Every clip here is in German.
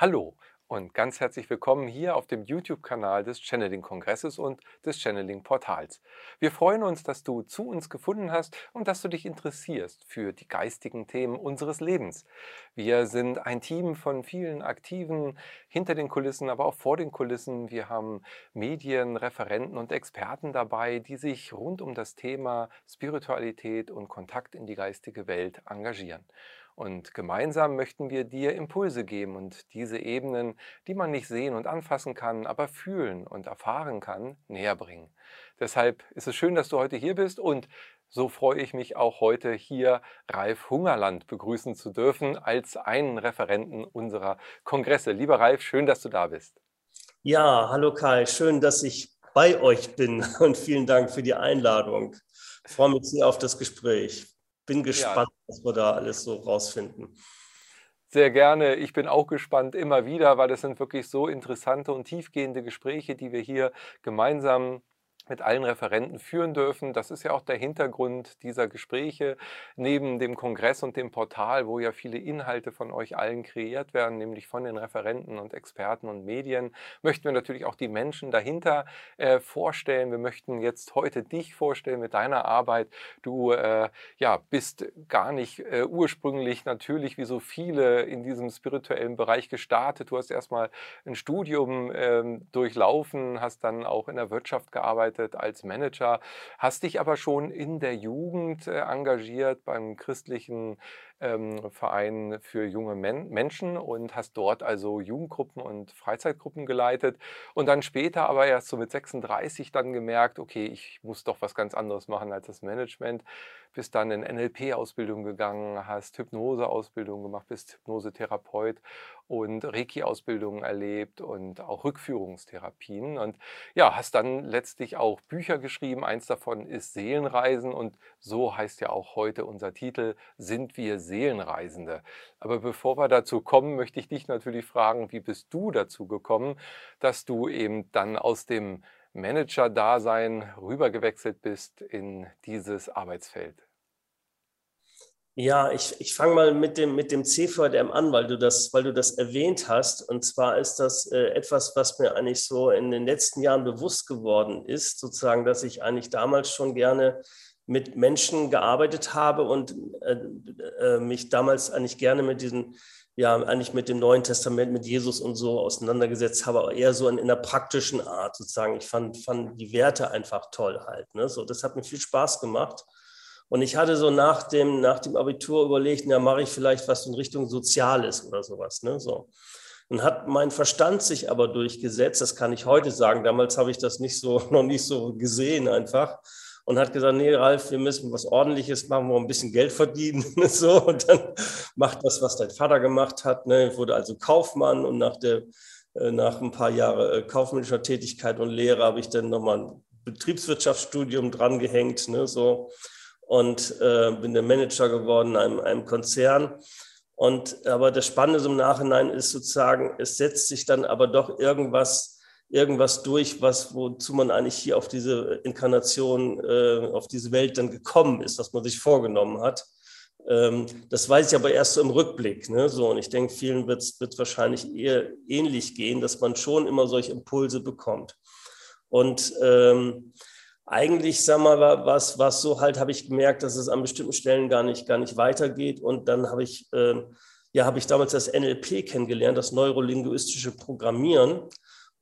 Hallo und ganz herzlich willkommen hier auf dem YouTube-Kanal des Channeling-Kongresses und des Channeling-Portals. Wir freuen uns, dass du zu uns gefunden hast und dass du dich interessierst für die geistigen Themen unseres Lebens. Wir sind ein Team von vielen Aktiven hinter den Kulissen, aber auch vor den Kulissen. Wir haben Medien, Referenten und Experten dabei, die sich rund um das Thema Spiritualität und Kontakt in die geistige Welt engagieren. Und gemeinsam möchten wir dir Impulse geben und diese Ebenen, die man nicht sehen und anfassen kann, aber fühlen und erfahren kann, näher bringen. Deshalb ist es schön, dass du heute hier bist und so freue ich mich auch heute hier Ralf Hungerland begrüßen zu dürfen als einen Referenten unserer Kongresse. Lieber Ralf, schön, dass du da bist. Ja, hallo Kai, schön, dass ich bei euch bin und vielen Dank für die Einladung. Ich freue mich sehr auf das Gespräch bin gespannt, ja. was wir da alles so rausfinden. Sehr gerne. Ich bin auch gespannt immer wieder, weil das sind wirklich so interessante und tiefgehende Gespräche, die wir hier gemeinsam mit allen Referenten führen dürfen. Das ist ja auch der Hintergrund dieser Gespräche neben dem Kongress und dem Portal, wo ja viele Inhalte von euch allen kreiert werden, nämlich von den Referenten und Experten und Medien, möchten wir natürlich auch die Menschen dahinter äh, vorstellen. Wir möchten jetzt heute dich vorstellen mit deiner Arbeit. Du äh, ja, bist gar nicht äh, ursprünglich natürlich wie so viele in diesem spirituellen Bereich gestartet. Du hast erstmal ein Studium ähm, durchlaufen, hast dann auch in der Wirtschaft gearbeitet gearbeitet als Manager, hast dich aber schon in der Jugend äh, engagiert beim christlichen ähm, Verein für junge Men Menschen und hast dort also Jugendgruppen und Freizeitgruppen geleitet und dann später aber erst so mit 36 dann gemerkt, okay, ich muss doch was ganz anderes machen als das Management, bist dann in NLP-Ausbildung gegangen, hast Hypnose-Ausbildung gemacht, bist Hypnosetherapeut und Reiki-Ausbildungen erlebt und auch Rückführungstherapien und ja, hast dann letztlich auch Bücher geschrieben, eins davon ist Seelenreisen und so heißt ja auch heute unser Titel, sind wir Seelenreisende. Aber bevor wir dazu kommen, möchte ich dich natürlich fragen, wie bist du dazu gekommen, dass du eben dann aus dem Manager-Dasein rübergewechselt bist in dieses Arbeitsfeld? Ja, ich, ich fange mal mit dem, mit dem CVDM an, weil du, das, weil du das erwähnt hast. Und zwar ist das äh, etwas, was mir eigentlich so in den letzten Jahren bewusst geworden ist, sozusagen, dass ich eigentlich damals schon gerne mit Menschen gearbeitet habe und äh, äh, mich damals eigentlich gerne mit diesen, ja, eigentlich mit dem Neuen Testament, mit Jesus und so auseinandergesetzt habe, aber eher so in, in einer praktischen Art sozusagen. Ich fand, fand die Werte einfach toll halt. Ne? So, das hat mir viel Spaß gemacht. Und ich hatte so nach dem, nach dem Abitur überlegt, na, mache ich vielleicht was in Richtung Soziales oder sowas. Ne? So. Und hat mein Verstand sich aber durchgesetzt, das kann ich heute sagen. Damals habe ich das nicht so, noch nicht so gesehen einfach und hat gesagt, nee, Ralf, wir müssen was Ordentliches machen, wo wir ein bisschen Geld verdienen. so, und dann macht das, was dein Vater gemacht hat. Ne? Wurde also Kaufmann und nach, der, äh, nach ein paar Jahren äh, kaufmännischer Tätigkeit und Lehre habe ich dann nochmal ein Betriebswirtschaftsstudium drangehängt. Ne? So, und äh, bin der Manager geworden in einem, einem Konzern. Und aber das Spannende im Nachhinein ist sozusagen, es setzt sich dann aber doch irgendwas irgendwas durch, was, wozu man eigentlich hier auf diese Inkarnation, äh, auf diese Welt dann gekommen ist, was man sich vorgenommen hat. Ähm, das weiß ich aber erst so im Rückblick. Ne? So, und ich denke, vielen wird es wahrscheinlich eher ähnlich gehen, dass man schon immer solche Impulse bekommt. Und ähm, eigentlich, sag mal, was, was so halt, habe ich gemerkt, dass es an bestimmten Stellen gar nicht, gar nicht weitergeht. Und dann habe ich, äh, ja, habe ich damals das NLP kennengelernt, das neurolinguistische Programmieren.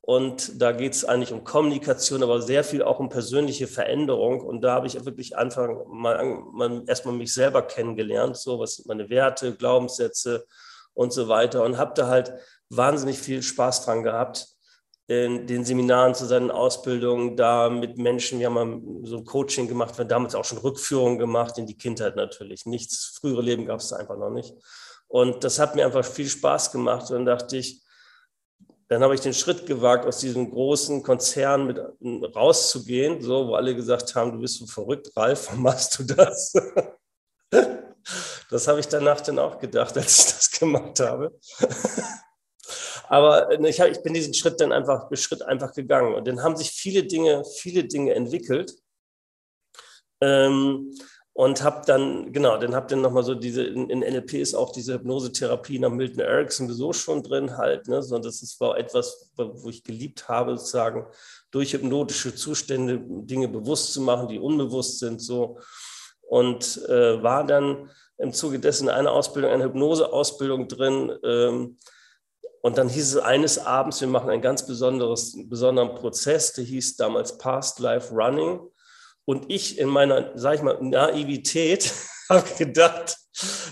Und da geht es eigentlich um Kommunikation, aber sehr viel auch um persönliche Veränderung. Und da habe ich wirklich einfach mal, mal erstmal mich selber kennengelernt, so was sind meine Werte, Glaubenssätze und so weiter. Und habe da halt wahnsinnig viel Spaß dran gehabt, in den Seminaren zu seinen Ausbildungen, da mit Menschen, wir haben mal so ein Coaching gemacht, wir haben damals auch schon Rückführungen gemacht in die Kindheit natürlich. Nichts, frühere Leben gab es einfach noch nicht. Und das hat mir einfach viel Spaß gemacht. Und dann dachte ich, dann habe ich den Schritt gewagt, aus diesem großen Konzern mit rauszugehen, so, wo alle gesagt haben, du bist so verrückt, Ralf, warum machst du das? Das habe ich danach dann auch gedacht, als ich das gemacht habe. Aber ich, bin diesen Schritt dann einfach, Schritt einfach gegangen. Und dann haben sich viele Dinge, viele Dinge entwickelt. Ähm, und habe dann, genau, dann habe dann nochmal so diese, in, in, NLP ist auch diese Hypnosetherapie nach Milton Erickson so schon drin halt, ne, so, das ist, war etwas, wo ich geliebt habe, sozusagen durch hypnotische Zustände Dinge bewusst zu machen, die unbewusst sind, so, und äh, war dann im Zuge dessen eine Ausbildung, eine Hypnoseausbildung drin, ähm, und dann hieß es eines Abends, wir machen einen ganz besonderes, besonderen Prozess, der hieß damals Past Life Running. Und ich in meiner, sag ich mal, Naivität habe gedacht,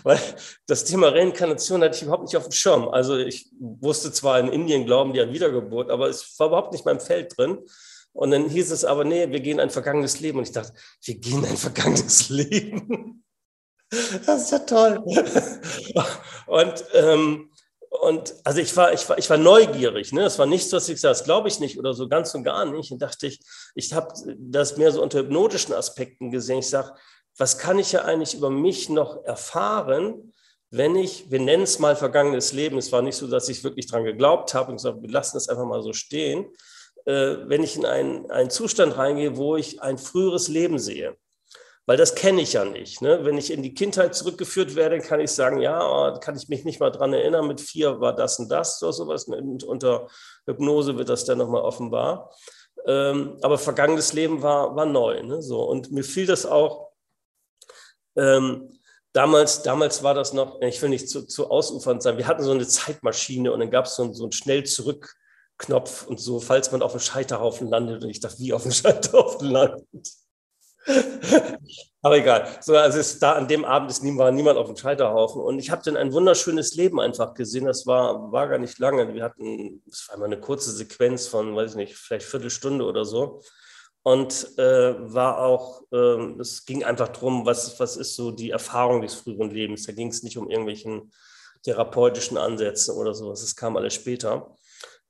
weil das Thema Reinkarnation hatte ich überhaupt nicht auf dem Schirm. Also ich wusste zwar in Indien glauben die an Wiedergeburt, aber es war überhaupt nicht in meinem Feld drin. Und dann hieß es aber, nee, wir gehen ein vergangenes Leben. Und ich dachte, wir gehen ein vergangenes Leben. Das ist ja toll. Und ähm, und also ich war, ich war, ich war neugierig. Ne? Es war nichts, was ich sage, das glaube ich nicht oder so ganz und gar nicht. Und dachte ich, ich habe das mehr so unter hypnotischen Aspekten gesehen. Ich sage, was kann ich ja eigentlich über mich noch erfahren, wenn ich, wir nennen es mal vergangenes Leben, es war nicht so, dass ich wirklich dran geglaubt habe und gesagt, wir lassen es einfach mal so stehen, äh, wenn ich in einen, einen Zustand reingehe, wo ich ein früheres Leben sehe. Weil das kenne ich ja nicht. Ne? Wenn ich in die Kindheit zurückgeführt werde, kann ich sagen, ja, oh, kann ich mich nicht mal dran erinnern, mit vier war das und das oder sowas. Und unter Hypnose wird das dann nochmal offenbar. Ähm, aber vergangenes Leben war, war neu. Ne? So, und mir fiel das auch, ähm, damals, damals war das noch, ich will nicht zu, zu ausufernd sein, wir hatten so eine Zeitmaschine und dann gab es so, so einen schnell zurück Knopf und so, falls man auf dem Scheiterhaufen landet. Und ich dachte, wie auf dem Scheiterhaufen landet. Aber egal. So, also es, da an dem Abend ist, war niemand auf dem Scheiterhaufen. Und ich habe dann ein wunderschönes Leben einfach gesehen. Das war, war gar nicht lange. Wir hatten, es war immer eine kurze Sequenz von, weiß ich nicht, vielleicht Viertelstunde oder so. Und äh, war auch, äh, es ging einfach darum, was, was ist so die Erfahrung des früheren Lebens. Da ging es nicht um irgendwelchen therapeutischen Ansätze oder sowas. Das kam alles später.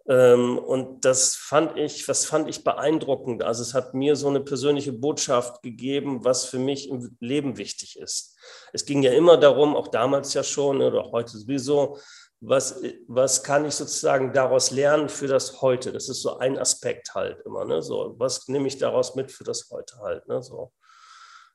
Ähm, und das fand ich, was fand ich beeindruckend. Also es hat mir so eine persönliche Botschaft gegeben, was für mich im Leben wichtig ist. Es ging ja immer darum, auch damals ja schon oder heute sowieso, was, was kann ich sozusagen daraus lernen für das Heute? Das ist so ein Aspekt halt immer. Ne? So, was nehme ich daraus mit für das Heute halt? Ne? So.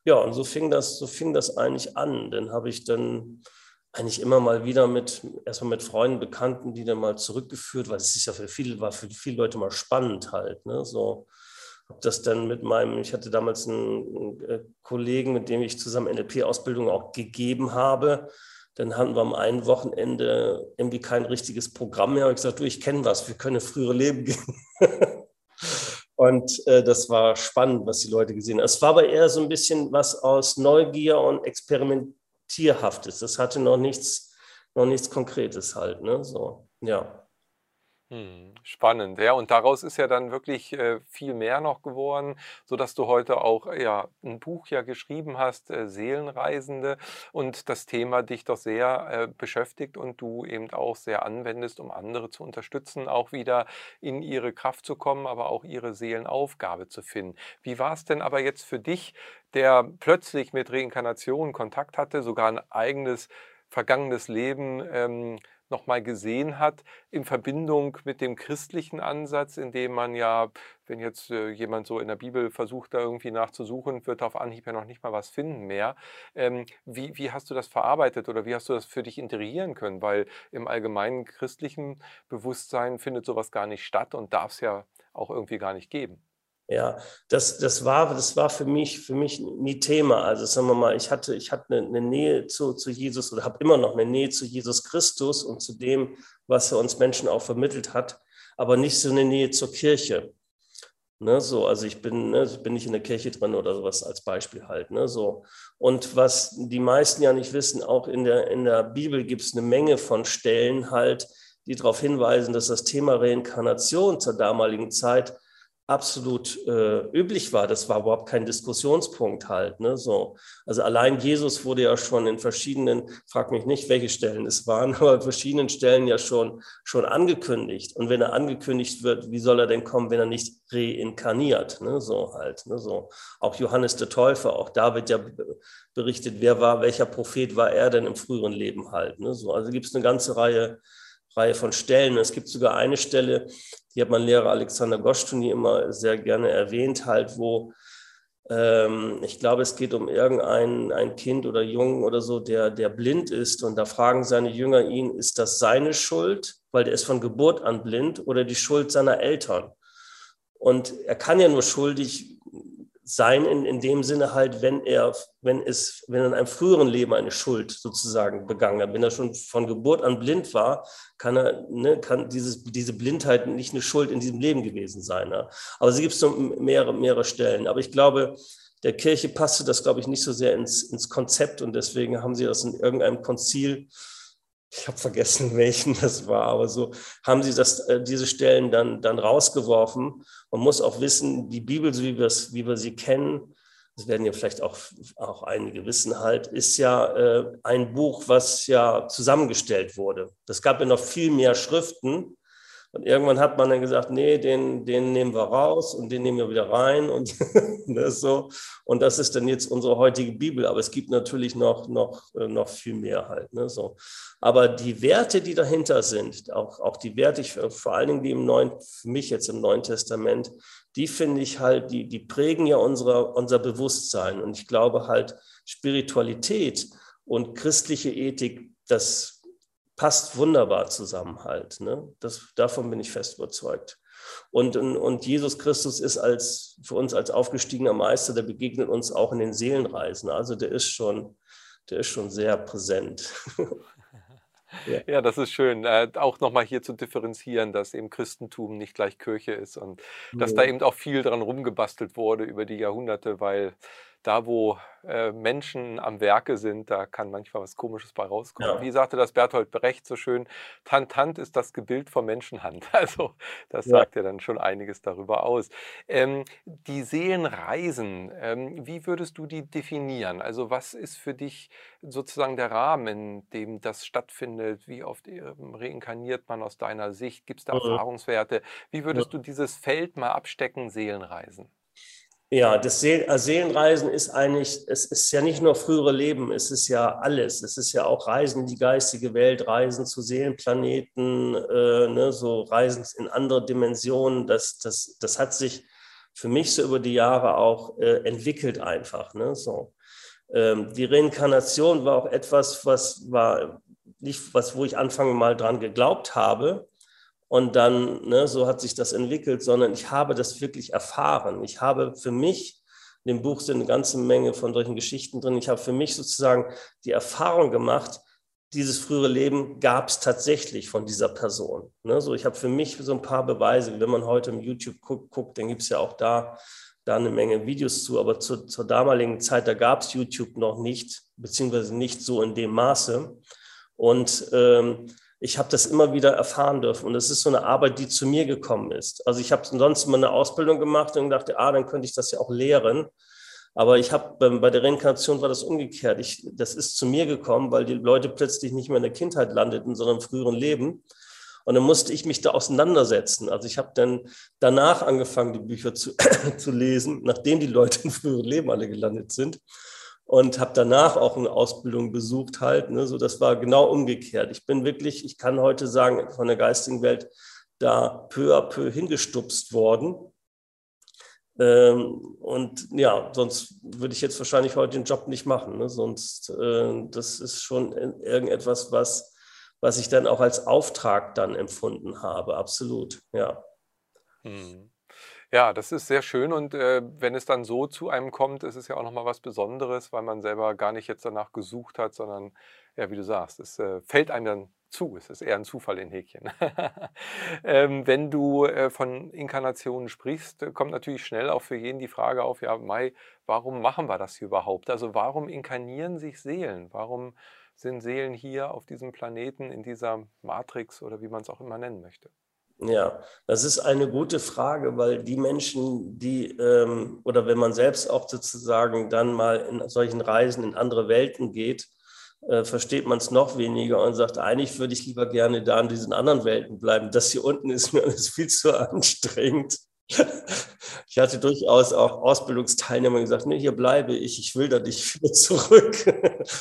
Ja, und so fing das, so fing das eigentlich an. Dann habe ich dann eigentlich immer mal wieder mit, erstmal mit Freunden, Bekannten, die dann mal zurückgeführt, weil es ist ja für viele, war für viele Leute mal spannend halt. Ne? So habe das dann mit meinem, ich hatte damals einen, einen äh, Kollegen, mit dem ich zusammen NLP-Ausbildung auch gegeben habe. Dann hatten wir am einen Wochenende irgendwie kein richtiges Programm mehr. Ich gesagt, du, ich kenne was, wir können frühere Leben gehen. Und äh, das war spannend, was die Leute gesehen haben. Es war aber eher so ein bisschen was aus Neugier und Experiment Tierhaftes. Das hatte noch nichts, noch nichts Konkretes halt. Ne? So, ja. Hm, spannend, ja. Und daraus ist ja dann wirklich äh, viel mehr noch geworden, sodass du heute auch ja, ein Buch ja geschrieben hast, äh, Seelenreisende, und das Thema dich doch sehr äh, beschäftigt und du eben auch sehr anwendest, um andere zu unterstützen, auch wieder in ihre Kraft zu kommen, aber auch ihre Seelenaufgabe zu finden. Wie war es denn aber jetzt für dich, der plötzlich mit Reinkarnation Kontakt hatte, sogar ein eigenes vergangenes Leben ähm, nochmal gesehen hat, in Verbindung mit dem christlichen Ansatz, in dem man ja, wenn jetzt äh, jemand so in der Bibel versucht, da irgendwie nachzusuchen, wird auf Anhieb ja noch nicht mal was finden mehr. Ähm, wie, wie hast du das verarbeitet oder wie hast du das für dich integrieren können? Weil im allgemeinen christlichen Bewusstsein findet sowas gar nicht statt und darf es ja auch irgendwie gar nicht geben. Ja, das, das, war, das war für mich, für mich nie Thema. Also sagen wir mal, ich hatte, ich hatte eine, Nähe zu, zu Jesus oder habe immer noch eine Nähe zu Jesus Christus und zu dem, was er uns Menschen auch vermittelt hat, aber nicht so eine Nähe zur Kirche. Ne, so, also ich bin, ne, ich bin nicht in der Kirche drin oder sowas als Beispiel halt. Ne, so. Und was die meisten ja nicht wissen, auch in der, in der Bibel gibt es eine Menge von Stellen halt, die darauf hinweisen, dass das Thema Reinkarnation zur damaligen Zeit absolut äh, üblich war. Das war überhaupt kein Diskussionspunkt halt. Ne? So. Also allein Jesus wurde ja schon in verschiedenen, frag mich nicht, welche Stellen es waren, aber in verschiedenen Stellen ja schon, schon angekündigt. Und wenn er angekündigt wird, wie soll er denn kommen, wenn er nicht reinkarniert? Ne? So halt. Ne? So. Auch Johannes der Täufer, auch da wird ja berichtet, wer war, welcher Prophet war er denn im früheren Leben halt. Ne? So. Also gibt es eine ganze Reihe Reihe von Stellen. Es gibt sogar eine Stelle, die hat mein Lehrer Alexander Goschtuni immer sehr gerne erwähnt, halt, wo ähm, ich glaube, es geht um irgendein ein Kind oder Jungen oder so, der, der blind ist. Und da fragen seine Jünger ihn, ist das seine Schuld, weil der ist von Geburt an blind, oder die Schuld seiner Eltern? Und er kann ja nur schuldig sein in, in dem Sinne halt, wenn er, wenn es, wenn in einem früheren Leben eine Schuld sozusagen begangen hat. Wenn er schon von Geburt an blind war, kann er, ne, kann dieses, diese Blindheit nicht eine Schuld in diesem Leben gewesen sein. Ne? Aber sie gibt es so mehrere, mehrere Stellen. Aber ich glaube, der Kirche passte das, glaube ich, nicht so sehr ins, ins Konzept und deswegen haben sie das in irgendeinem Konzil ich habe vergessen, welchen das war, aber so haben sie das, äh, diese Stellen dann, dann rausgeworfen. Man muss auch wissen, die Bibel, so wie, wie wir sie kennen, das werden ja vielleicht auch, auch einige wissen halt, ist ja äh, ein Buch, was ja zusammengestellt wurde. Das gab ja noch viel mehr Schriften, und irgendwann hat man dann gesagt, nee, den, den nehmen wir raus und den nehmen wir wieder rein und das so. Und das ist dann jetzt unsere heutige Bibel. Aber es gibt natürlich noch, noch, äh, noch viel mehr halt. Ne, so. Aber die Werte, die dahinter sind, auch, auch die Werte, ich, vor allen Dingen die im Neuen, für mich jetzt im Neuen Testament, die finde ich halt, die, die prägen ja unsere, unser Bewusstsein. Und ich glaube halt, Spiritualität und christliche Ethik, das passt wunderbar zusammen halt. Ne? Das, davon bin ich fest überzeugt. Und, und Jesus Christus ist als, für uns als aufgestiegener Meister, der begegnet uns auch in den Seelenreisen. Also der ist schon, der ist schon sehr präsent. Ja. ja. das ist schön. Äh, auch nochmal hier zu differenzieren, dass eben Christentum nicht gleich Kirche ist und dass da eben auch viel dran rumgebastelt wurde über die Jahrhunderte, weil da, wo äh, Menschen am Werke sind, da kann manchmal was Komisches bei rauskommen. Ja. Wie sagte das Bertolt Brecht so schön, Tantant ist das Gebild von Menschenhand. Also das ja. sagt ja dann schon einiges darüber aus. Ähm, die Seelenreisen, ähm, wie würdest du die definieren? Also was ist für dich sozusagen der Rahmen, in dem das stattfindet? Wie oft ähm, reinkarniert man aus deiner Sicht? Gibt es da mhm. Erfahrungswerte? Wie würdest du dieses Feld mal abstecken, Seelenreisen? Ja, das äh, Seelenreisen ist eigentlich, es ist ja nicht nur frühere Leben, es ist ja alles. Es ist ja auch Reisen in die geistige Welt, Reisen zu Seelenplaneten, äh, ne, so Reisen in andere Dimensionen. Das, das, das hat sich für mich so über die Jahre auch äh, entwickelt einfach. Ne, so. Ähm, die Reinkarnation war auch etwas, was war nicht was, wo ich anfangs mal dran geglaubt habe, und dann, ne, so hat sich das entwickelt, sondern ich habe das wirklich erfahren. Ich habe für mich, in dem Buch sind eine ganze Menge von solchen Geschichten drin, ich habe für mich sozusagen die Erfahrung gemacht, dieses frühere Leben gab es tatsächlich von dieser Person. Ne, so, ich habe für mich so ein paar Beweise, wenn man heute im YouTube guckt, guckt dann gibt es ja auch da, da eine Menge Videos zu, aber zu, zur damaligen Zeit, da gab es YouTube noch nicht, beziehungsweise nicht so in dem Maße. Und ähm, ich habe das immer wieder erfahren dürfen. Und es ist so eine Arbeit, die zu mir gekommen ist. Also ich habe sonst immer eine Ausbildung gemacht und dachte, ah, dann könnte ich das ja auch lehren. Aber ich habe bei der Reinkarnation war das umgekehrt. Ich, das ist zu mir gekommen, weil die Leute plötzlich nicht mehr in der Kindheit landeten, sondern im früheren Leben. Und dann musste ich mich da auseinandersetzen. Also ich habe dann danach angefangen, die Bücher zu, zu lesen, nachdem die Leute im früheren Leben alle gelandet sind und habe danach auch eine Ausbildung besucht halt. Ne? So, das war genau umgekehrt. Ich bin wirklich, ich kann heute sagen, von der geistigen Welt da peu à peu hingestupst worden. Ähm, und ja, sonst würde ich jetzt wahrscheinlich heute den Job nicht machen. Ne? Sonst, äh, das ist schon irgendetwas, was, was ich dann auch als Auftrag dann empfunden habe. Absolut, ja. Hm. Ja, das ist sehr schön und äh, wenn es dann so zu einem kommt, ist es ja auch nochmal was Besonderes, weil man selber gar nicht jetzt danach gesucht hat, sondern, ja, wie du sagst, es äh, fällt einem dann zu. Es ist eher ein Zufall in Häkchen. ähm, wenn du äh, von Inkarnationen sprichst, äh, kommt natürlich schnell auch für jeden die Frage auf, ja, Mai, warum machen wir das hier überhaupt? Also warum inkarnieren sich Seelen? Warum sind Seelen hier auf diesem Planeten, in dieser Matrix oder wie man es auch immer nennen möchte? Ja, das ist eine gute Frage, weil die Menschen, die, ähm, oder wenn man selbst auch sozusagen dann mal in solchen Reisen in andere Welten geht, äh, versteht man es noch weniger und sagt, eigentlich würde ich lieber gerne da in diesen anderen Welten bleiben. Das hier unten ist mir alles viel zu anstrengend. Ich hatte durchaus auch Ausbildungsteilnehmer gesagt, nee, hier bleibe ich, ich will da nicht wieder zurück.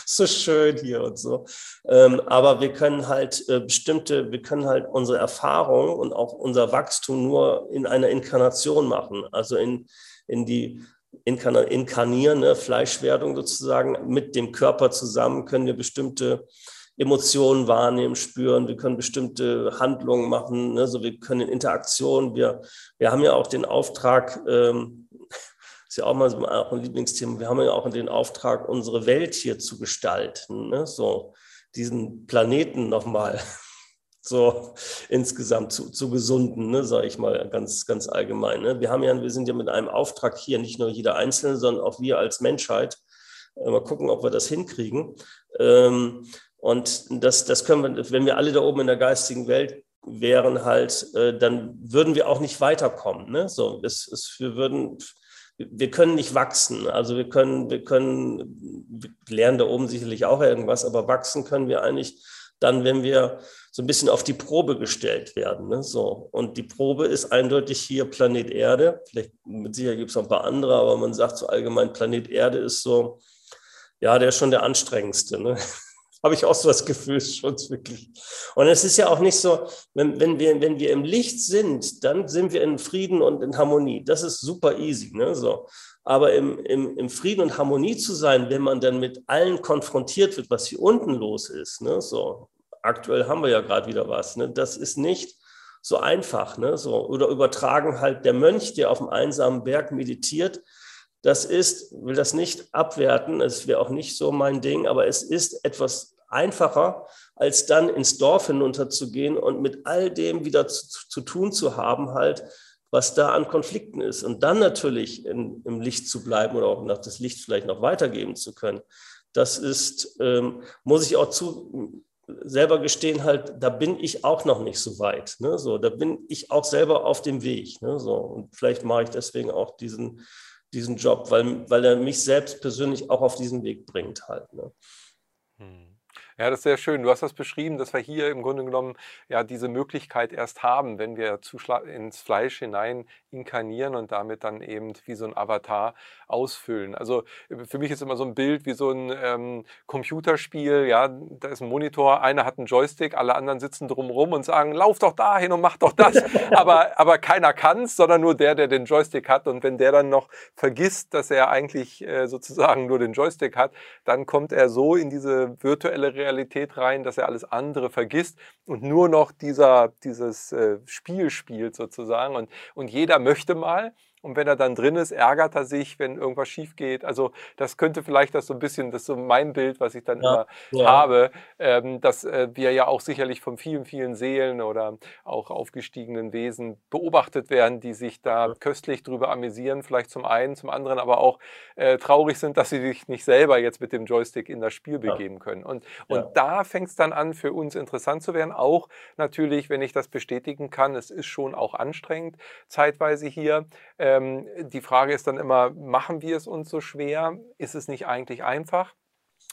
so schön hier und so. Ähm, aber wir können halt äh, bestimmte, wir können halt unsere Erfahrung und auch unser Wachstum nur in einer Inkarnation machen, also in, in die inkarnieren, ne? Fleischwerdung sozusagen, mit dem Körper zusammen können wir bestimmte Emotionen wahrnehmen, spüren, wir können bestimmte Handlungen machen, ne? so wir können in Interaktion, wir, wir haben ja auch den Auftrag, ähm, ist ja auch mal so ein Lieblingsthema, wir haben ja auch den Auftrag, unsere Welt hier zu gestalten, ne? so diesen Planeten nochmal so insgesamt zu, zu gesunden, ne, sage ich mal ganz, ganz allgemein. Ne? Wir haben ja, wir sind ja mit einem Auftrag hier, nicht nur jeder Einzelne, sondern auch wir als Menschheit. Äh, mal gucken, ob wir das hinkriegen. Ähm, und das, das können wir, wenn wir alle da oben in der geistigen Welt wären, halt, äh, dann würden wir auch nicht weiterkommen. Ne? So, es, es, wir würden, wir können nicht wachsen. Also wir können, wir können, wir lernen da oben sicherlich auch irgendwas, aber wachsen können wir eigentlich dann, wenn wir so ein bisschen auf die Probe gestellt werden. Ne? So. Und die Probe ist eindeutig hier Planet Erde. Vielleicht mit Sicherheit gibt es noch ein paar andere, aber man sagt so allgemein, Planet Erde ist so, ja, der ist schon der anstrengendste. Ne? Habe ich auch so das Gefühl, schon wirklich. Und es ist ja auch nicht so, wenn, wenn, wir, wenn wir im Licht sind, dann sind wir in Frieden und in Harmonie. Das ist super easy. Ne? So. Aber im, im, im Frieden und Harmonie zu sein, wenn man dann mit allen konfrontiert wird, was hier unten los ist, ne? so, aktuell haben wir ja gerade wieder was. Ne? Das ist nicht so einfach. Ne? So, oder übertragen halt der Mönch, der auf dem einsamen Berg meditiert. Das ist, will das nicht abwerten, es wäre auch nicht so mein Ding, aber es ist etwas einfacher, als dann ins Dorf hinunterzugehen und mit all dem wieder zu, zu tun zu haben, halt, was da an Konflikten ist. Und dann natürlich in, im Licht zu bleiben oder auch noch das Licht vielleicht noch weitergeben zu können. Das ist, ähm, muss ich auch zu, selber gestehen, halt, da bin ich auch noch nicht so weit. Ne? So, da bin ich auch selber auf dem Weg. Ne? So, und vielleicht mache ich deswegen auch diesen, diesen Job, weil, weil er mich selbst persönlich auch auf diesen Weg bringt halt. Ne? Ja, das ist sehr schön. Du hast das beschrieben, dass wir hier im Grunde genommen ja diese Möglichkeit erst haben, wenn wir ins Fleisch hinein inkarnieren und damit dann eben wie so ein Avatar ausfüllen. Also für mich ist immer so ein Bild wie so ein ähm, Computerspiel. Ja, da ist ein Monitor, einer hat einen Joystick, alle anderen sitzen drumherum und sagen, lauf doch dahin und mach doch das. aber, aber keiner kann es, sondern nur der, der den Joystick hat. Und wenn der dann noch vergisst, dass er eigentlich äh, sozusagen nur den Joystick hat, dann kommt er so in diese virtuelle Realität rein, dass er alles andere vergisst und nur noch dieser, dieses äh, Spiel spielt sozusagen. Und, und jeder möchte mal. Und wenn er dann drin ist, ärgert er sich, wenn irgendwas schief geht. Also das könnte vielleicht das so ein bisschen, das ist so mein Bild, was ich dann ja, immer ja. habe, ähm, dass äh, wir ja auch sicherlich von vielen, vielen Seelen oder auch aufgestiegenen Wesen beobachtet werden, die sich da ja. köstlich drüber amüsieren, vielleicht zum einen, zum anderen aber auch äh, traurig sind, dass sie sich nicht selber jetzt mit dem Joystick in das Spiel begeben können. Und, und da fängt es dann an, für uns interessant zu werden. Auch natürlich, wenn ich das bestätigen kann, es ist schon auch anstrengend, zeitweise hier. Äh, ähm, die Frage ist dann immer, machen wir es uns so schwer? Ist es nicht eigentlich einfach?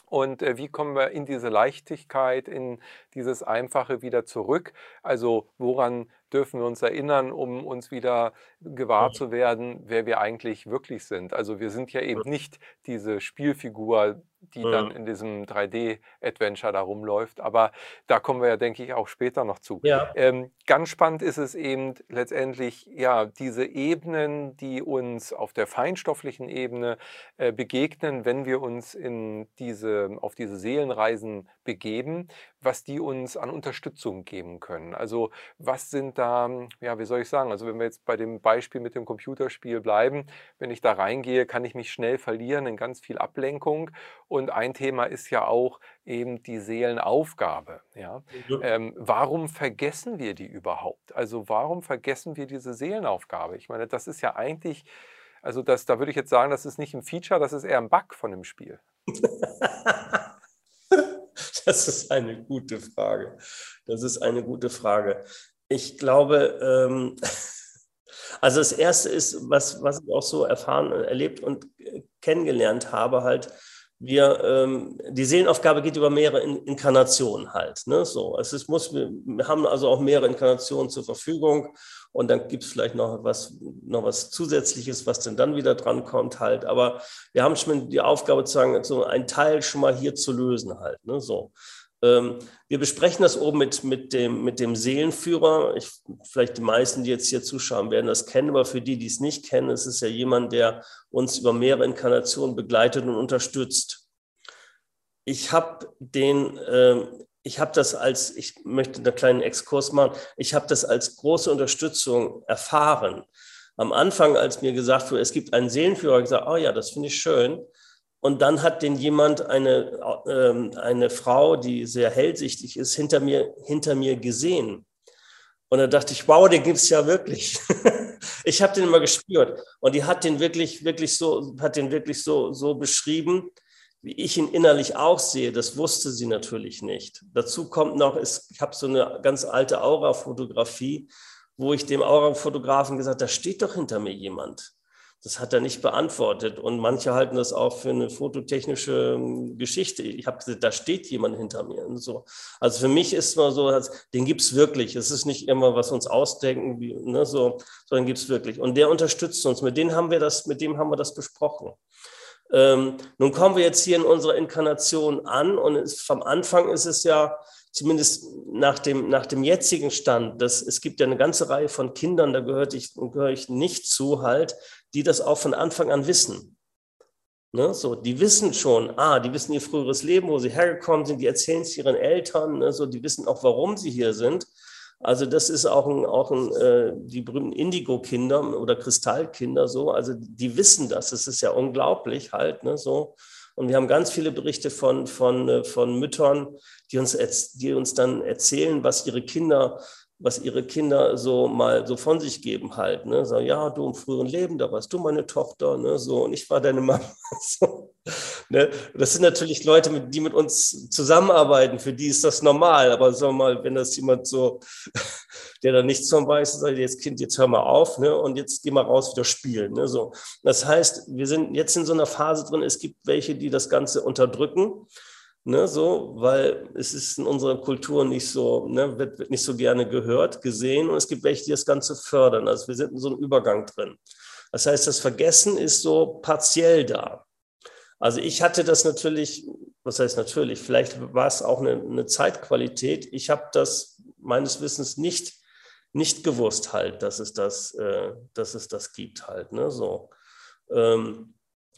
Und äh, wie kommen wir in diese Leichtigkeit, in dieses Einfache wieder zurück? Also woran dürfen wir uns erinnern, um uns wieder gewahr zu werden, wer wir eigentlich wirklich sind? Also wir sind ja eben nicht diese Spielfigur, die mhm. dann in diesem 3D-Adventure da rumläuft. Aber da kommen wir ja, denke ich, auch später noch zu. Ja. Ähm, ganz spannend ist es eben letztendlich, ja, diese Ebenen, die uns auf der feinstofflichen Ebene äh, begegnen, wenn wir uns in diese, auf diese Seelenreisen begeben, was die uns an Unterstützung geben können. Also was sind da, ja, wie soll ich sagen, also wenn wir jetzt bei dem Beispiel mit dem Computerspiel bleiben, wenn ich da reingehe, kann ich mich schnell verlieren in ganz viel Ablenkung. Und ein Thema ist ja auch eben die Seelenaufgabe. Ja? Mhm. Ähm, warum vergessen wir die überhaupt? Also warum vergessen wir diese Seelenaufgabe? Ich meine, das ist ja eigentlich, also das, da würde ich jetzt sagen, das ist nicht ein Feature, das ist eher ein Bug von dem Spiel. Das ist eine gute Frage. Das ist eine gute Frage. Ich glaube, ähm, also das Erste ist, was, was ich auch so erfahren, erlebt und kennengelernt habe, halt, wir, ähm, die Seelenaufgabe geht über mehrere Inkarnationen halt. Ne? So, es ist, muss, wir haben also auch mehrere Inkarnationen zur Verfügung und dann gibt es vielleicht noch was, noch was Zusätzliches, was denn dann wieder drankommt halt. Aber wir haben schon die Aufgabe zu sagen, so ein Teil schon mal hier zu lösen halt. Ne? So. Ähm, wir besprechen das oben mit, mit, dem, mit dem Seelenführer. Ich, vielleicht die meisten, die jetzt hier zuschauen, werden das kennen, aber für die, die es nicht kennen, es ist ja jemand, der uns über mehrere Inkarnationen begleitet und unterstützt. Ich habe den, äh, ich habe das als, ich möchte einen kleinen Exkurs machen, ich habe das als große Unterstützung erfahren. Am Anfang, als mir gesagt wurde, es gibt einen Seelenführer, gesagt, oh ja, das finde ich schön. Und dann hat den jemand, eine, äh, eine Frau, die sehr hellsichtig ist, hinter mir, hinter mir gesehen. Und da dachte ich, wow, den gibt es ja wirklich. ich habe den immer gespürt. Und die hat den wirklich, wirklich so, hat den wirklich so, so beschrieben, wie ich ihn innerlich auch sehe. Das wusste sie natürlich nicht. Dazu kommt noch, ich habe so eine ganz alte Aura-Fotografie, wo ich dem Aura-Fotografen gesagt, da steht doch hinter mir jemand. Das hat er nicht beantwortet. Und manche halten das auch für eine fototechnische ähm, Geschichte. Ich habe gesagt, da steht jemand hinter mir. Und so. Also für mich ist es mal so, den gibt es wirklich. Es ist nicht immer, was uns ausdenken, wie, ne, so, sondern gibt es wirklich. Und der unterstützt uns. Mit dem haben wir das, mit dem haben wir das besprochen. Ähm, nun kommen wir jetzt hier in unserer Inkarnation an und es, vom Anfang ist es ja, zumindest nach dem, nach dem jetzigen Stand, dass es gibt ja eine ganze Reihe von Kindern, da gehöre ich, gehöre ich nicht zu halt, die das auch von Anfang an wissen. Ne, so, die wissen schon, ah, die wissen ihr früheres Leben, wo sie hergekommen sind, die erzählen es ihren Eltern, ne, so, die wissen auch, warum sie hier sind. Also das ist auch, ein, auch ein, äh, die berühmten Indigo-Kinder oder Kristallkinder so, also die wissen das, das ist ja unglaublich halt, ne, so. Und wir haben ganz viele Berichte von, von, äh, von Müttern, die uns, die uns dann erzählen, was ihre Kinder was ihre Kinder so mal so von sich geben halt. Ne? So, ja, du im früheren Leben, da warst du meine Tochter, ne? so, und ich war deine Mama. So, ne? Das sind natürlich Leute, die mit uns zusammenarbeiten, für die ist das normal. Aber sag mal, wenn das jemand so, der da nichts von weiß, sagt, jetzt Kind, jetzt hör mal auf, ne? Und jetzt geh mal raus wieder spielen. Ne? So. Das heißt, wir sind jetzt in so einer Phase drin, es gibt welche, die das Ganze unterdrücken Ne, so, weil es ist in unserer Kultur nicht so, ne, wird, wird nicht so gerne gehört, gesehen und es gibt welche, die das Ganze fördern. Also wir sind in so einem Übergang drin. Das heißt, das Vergessen ist so partiell da. Also ich hatte das natürlich, was heißt natürlich, vielleicht war es auch eine, eine Zeitqualität. Ich habe das meines Wissens nicht, nicht gewusst halt, dass es das, äh, dass es das gibt halt. Ne, so. Ähm,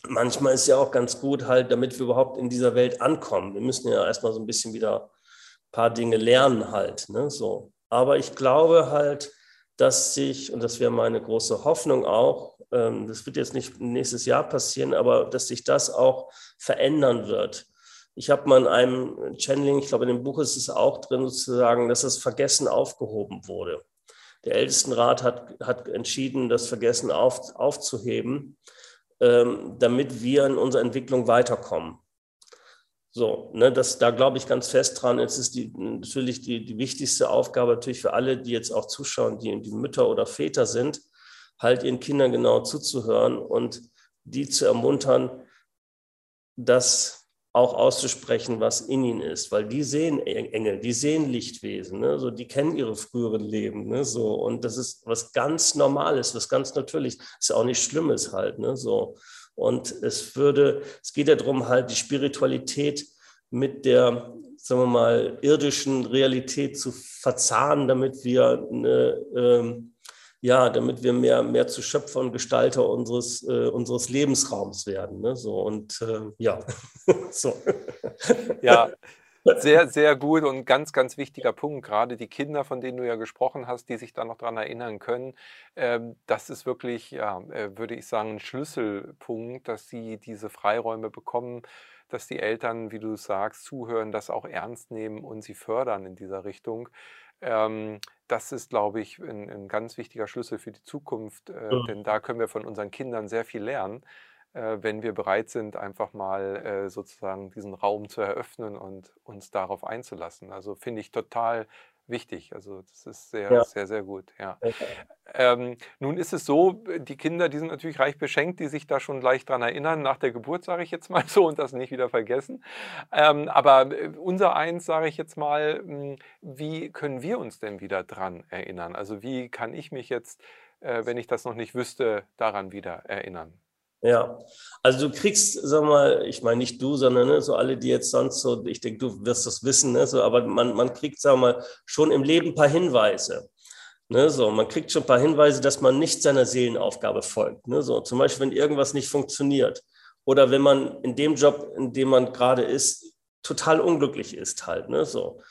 manchmal ist ja auch ganz gut halt, damit wir überhaupt in dieser Welt ankommen. Wir müssen ja erstmal so ein bisschen wieder ein paar Dinge lernen halt. Ne? So. Aber ich glaube halt, dass sich, und das wäre meine große Hoffnung auch, ähm, das wird jetzt nicht nächstes Jahr passieren, aber dass sich das auch verändern wird. Ich habe mal in einem Channeling, ich glaube in dem Buch ist es auch drin sozusagen, dass das Vergessen aufgehoben wurde. Der Ältestenrat hat, hat entschieden, das Vergessen auf, aufzuheben damit wir in unserer Entwicklung weiterkommen. So, ne, das, da glaube ich ganz fest dran. Es ist die, natürlich die, die wichtigste Aufgabe natürlich für alle, die jetzt auch zuschauen, die, die Mütter oder Väter sind, halt ihren Kindern genau zuzuhören und die zu ermuntern, dass auch auszusprechen, was in ihnen ist, weil die sehen Engel, die sehen Lichtwesen, ne? so, die kennen ihre früheren Leben, ne? so, und das ist was ganz Normales, was ganz natürlich, ist auch nicht Schlimmes halt, ne? so, und es würde, es geht ja darum, halt die Spiritualität mit der, sagen wir mal, irdischen Realität zu verzahnen, damit wir eine, ähm, ja, damit wir mehr, mehr zu Schöpfer und Gestalter unseres, äh, unseres Lebensraums werden. Ne? So, und äh, ja, so. Ja, sehr, sehr gut und ganz, ganz wichtiger Punkt. Gerade die Kinder, von denen du ja gesprochen hast, die sich da noch daran erinnern können, ähm, das ist wirklich, ja, äh, würde ich sagen, ein Schlüsselpunkt, dass sie diese Freiräume bekommen, dass die Eltern, wie du sagst, zuhören, das auch ernst nehmen und sie fördern in dieser Richtung. Ähm, das ist, glaube ich, ein, ein, ganz wichtiger Schlüssel für die Zukunft, äh, mhm. denn da können wir von unseren Kindern sehr viel lernen, äh, wenn wir bereit sind, einfach mal äh, sozusagen diesen Raum zu eröffnen und uns darauf einzulassen. Also finde ich total wichtig. Also das ist sehr, ja. sehr, sehr gut. Ja. Ähm, nun ist es so, die Kinder, die sind natürlich reich beschenkt, die sich da schon leicht dran erinnern, nach der Geburt, sage ich jetzt mal so, und das nicht wieder vergessen. Ähm, aber äh, unser eins, sage ich jetzt mal, hm, wie können wir uns denn wieder dran erinnern? Also wie kann ich mich jetzt, äh, wenn ich das noch nicht wüsste, daran wieder erinnern? Ja, also du kriegst, sag mal, ich meine nicht du, sondern ne, so alle, die jetzt sonst so, ich denke, du wirst das wissen, ne, so, aber man, man kriegt, sag mal, schon im Leben ein paar Hinweise. Ne, so, man kriegt schon ein paar Hinweise, dass man nicht seiner Seelenaufgabe folgt. Ne, so, zum Beispiel, wenn irgendwas nicht funktioniert oder wenn man in dem Job, in dem man gerade ist, total unglücklich ist halt. Ne, so.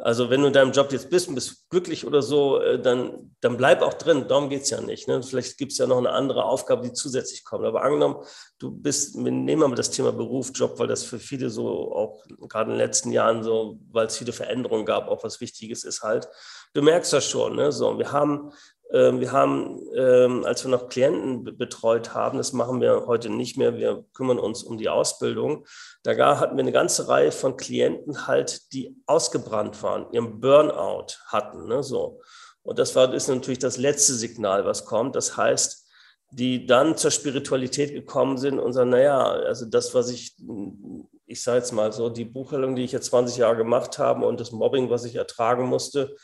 Also wenn du in deinem Job jetzt bist und bist glücklich oder so, äh, dann, dann bleib auch drin. Darum geht es ja nicht. Ne? Vielleicht gibt es ja noch eine andere Aufgabe, die zusätzlich kommt. Aber angenommen, du bist, wir nehmen mal das Thema Beruf, Job, weil das für viele so auch gerade in den letzten Jahren so, weil es viele Veränderungen gab, auch was Wichtiges ist halt. Du merkst das schon. Ne? So, wir haben wir haben, ähm, als wir noch Klienten betreut haben, das machen wir heute nicht mehr, wir kümmern uns um die Ausbildung. Da hatten wir eine ganze Reihe von Klienten halt, die ausgebrannt waren, ihren Burnout hatten. Ne, so. Und das war, ist natürlich das letzte Signal, was kommt. Das heißt, die dann zur Spiritualität gekommen sind und sagen, naja, also das, was ich, ich sage jetzt mal so, die Buchhaltung, die ich jetzt 20 Jahre gemacht habe und das Mobbing, was ich ertragen musste,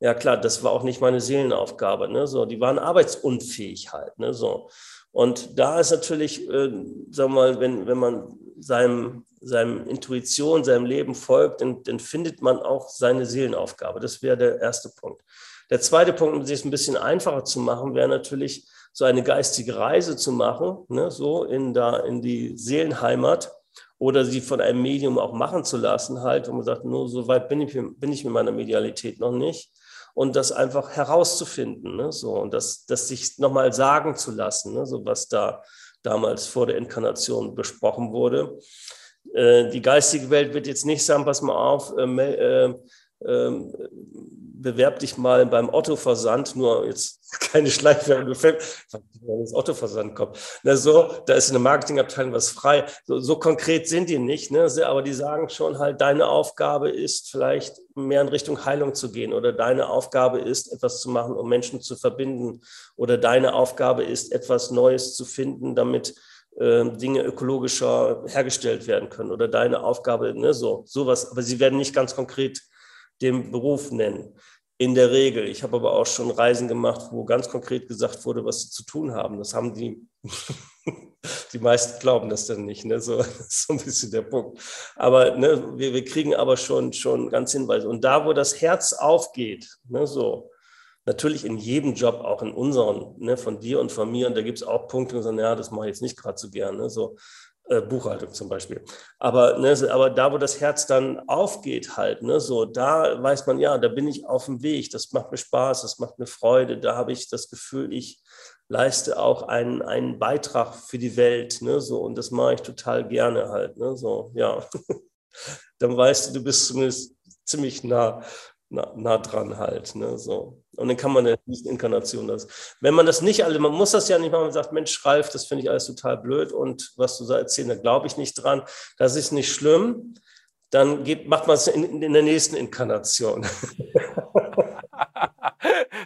ja klar, das war auch nicht meine Seelenaufgabe. Ne? So, die waren arbeitsunfähig halt. Ne? So. Und da ist natürlich, äh, sagen wir mal, wenn, wenn man seinem, seinem Intuition, seinem Leben folgt, dann, dann findet man auch seine Seelenaufgabe. Das wäre der erste Punkt. Der zweite Punkt, um es ein bisschen einfacher zu machen, wäre natürlich, so eine geistige Reise zu machen, ne? so in, da, in die Seelenheimat oder sie von einem Medium auch machen zu lassen, halt, wo man sagt, nur so weit bin ich, bin ich mit meiner Medialität noch nicht und das einfach herauszufinden, ne? so und das, das sich nochmal sagen zu lassen, ne? so was da damals vor der Inkarnation besprochen wurde. Äh, die geistige Welt wird jetzt nicht sagen, pass mal auf, äh, äh, ähm, bewerb dich mal beim Otto-Versand, nur jetzt keine Schleichwerbung, wenn das Otto-Versand kommt. Na so, da ist eine Marketingabteilung was frei. So, so konkret sind die nicht, ne? aber die sagen schon halt, deine Aufgabe ist vielleicht mehr in Richtung Heilung zu gehen oder deine Aufgabe ist, etwas zu machen, um Menschen zu verbinden oder deine Aufgabe ist, etwas Neues zu finden, damit äh, Dinge ökologischer hergestellt werden können oder deine Aufgabe, ne, so, sowas. Aber sie werden nicht ganz konkret den Beruf nennen. In der Regel. Ich habe aber auch schon Reisen gemacht, wo ganz konkret gesagt wurde, was sie zu tun haben. Das haben die, die meisten glauben das dann nicht. Ne? So, das ist so ein bisschen der Punkt. Aber ne, wir, wir kriegen aber schon, schon ganz Hinweise. Und da, wo das Herz aufgeht, ne, so, natürlich in jedem Job, auch in unseren, ne, von dir und von mir, und da gibt es auch Punkte, die sagen, ja, das mache ich jetzt nicht gerade so gerne. Ne, so, Buchhaltung zum Beispiel. Aber, ne, aber da, wo das Herz dann aufgeht, halt, ne, so, da weiß man, ja, da bin ich auf dem Weg, das macht mir Spaß, das macht mir Freude, da habe ich das Gefühl, ich leiste auch einen, einen Beitrag für die Welt, ne, so, und das mache ich total gerne halt, ne, so, ja. dann weißt du, du bist zumindest ziemlich nah nah, nah dran halt. Ne, so. Und dann kann man in der Inkarnation das. Wenn man das nicht alle, man muss das ja nicht machen, man sagt, Mensch, Ralf, das finde ich alles total blöd und was du da erzählst, da glaube ich nicht dran. Das ist nicht schlimm. Dann geht, macht man es in, in der nächsten Inkarnation.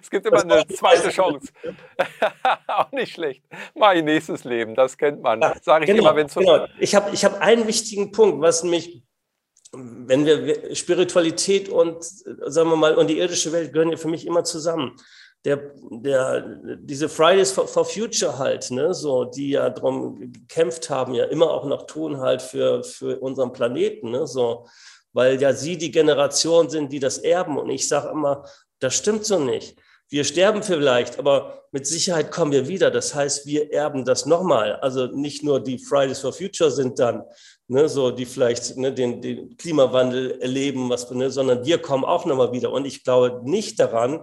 es gibt immer eine zweite Chance. Auch nicht schlecht. Mein nächstes Leben, das kennt man. Sage ich genau, immer, wenn es genau. Ich habe ich hab einen wichtigen Punkt, was mich wenn wir Spiritualität und, sagen wir mal, und die irdische Welt gehören ja für mich immer zusammen. Der, der, diese Fridays for, for, Future halt, ne, so, die ja darum gekämpft haben, ja immer auch noch tun halt für, für unseren Planeten, ne, so, weil ja sie die Generation sind, die das erben. Und ich sage immer, das stimmt so nicht. Wir sterben vielleicht, aber mit Sicherheit kommen wir wieder. Das heißt, wir erben das nochmal. Also nicht nur die Fridays for Future sind dann ne, so die vielleicht ne, den, den, Klimawandel erleben, was, ne, sondern wir kommen auch nochmal wieder. Und ich glaube nicht daran,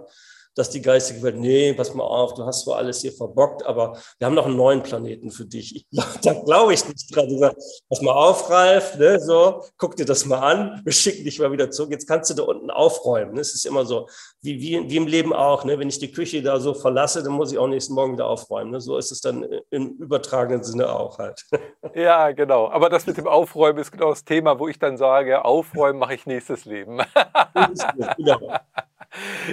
dass die geistige Welt, nee, pass mal auf, du hast zwar alles hier verbockt, aber wir haben noch einen neuen Planeten für dich. Ich, da glaube ich nicht dran. Sagst, pass mal auf, Ralf, ne, so, guck dir das mal an, wir schicken dich mal wieder zurück. Jetzt kannst du da unten aufräumen. Ne? Es ist immer so, wie, wie, wie im Leben auch. Ne? Wenn ich die Küche da so verlasse, dann muss ich auch nächsten Morgen wieder aufräumen. Ne? So ist es dann im übertragenen Sinne auch halt. Ja, genau. Aber das mit dem Aufräumen ist genau das Thema, wo ich dann sage, aufräumen mache ich nächstes Leben. genau.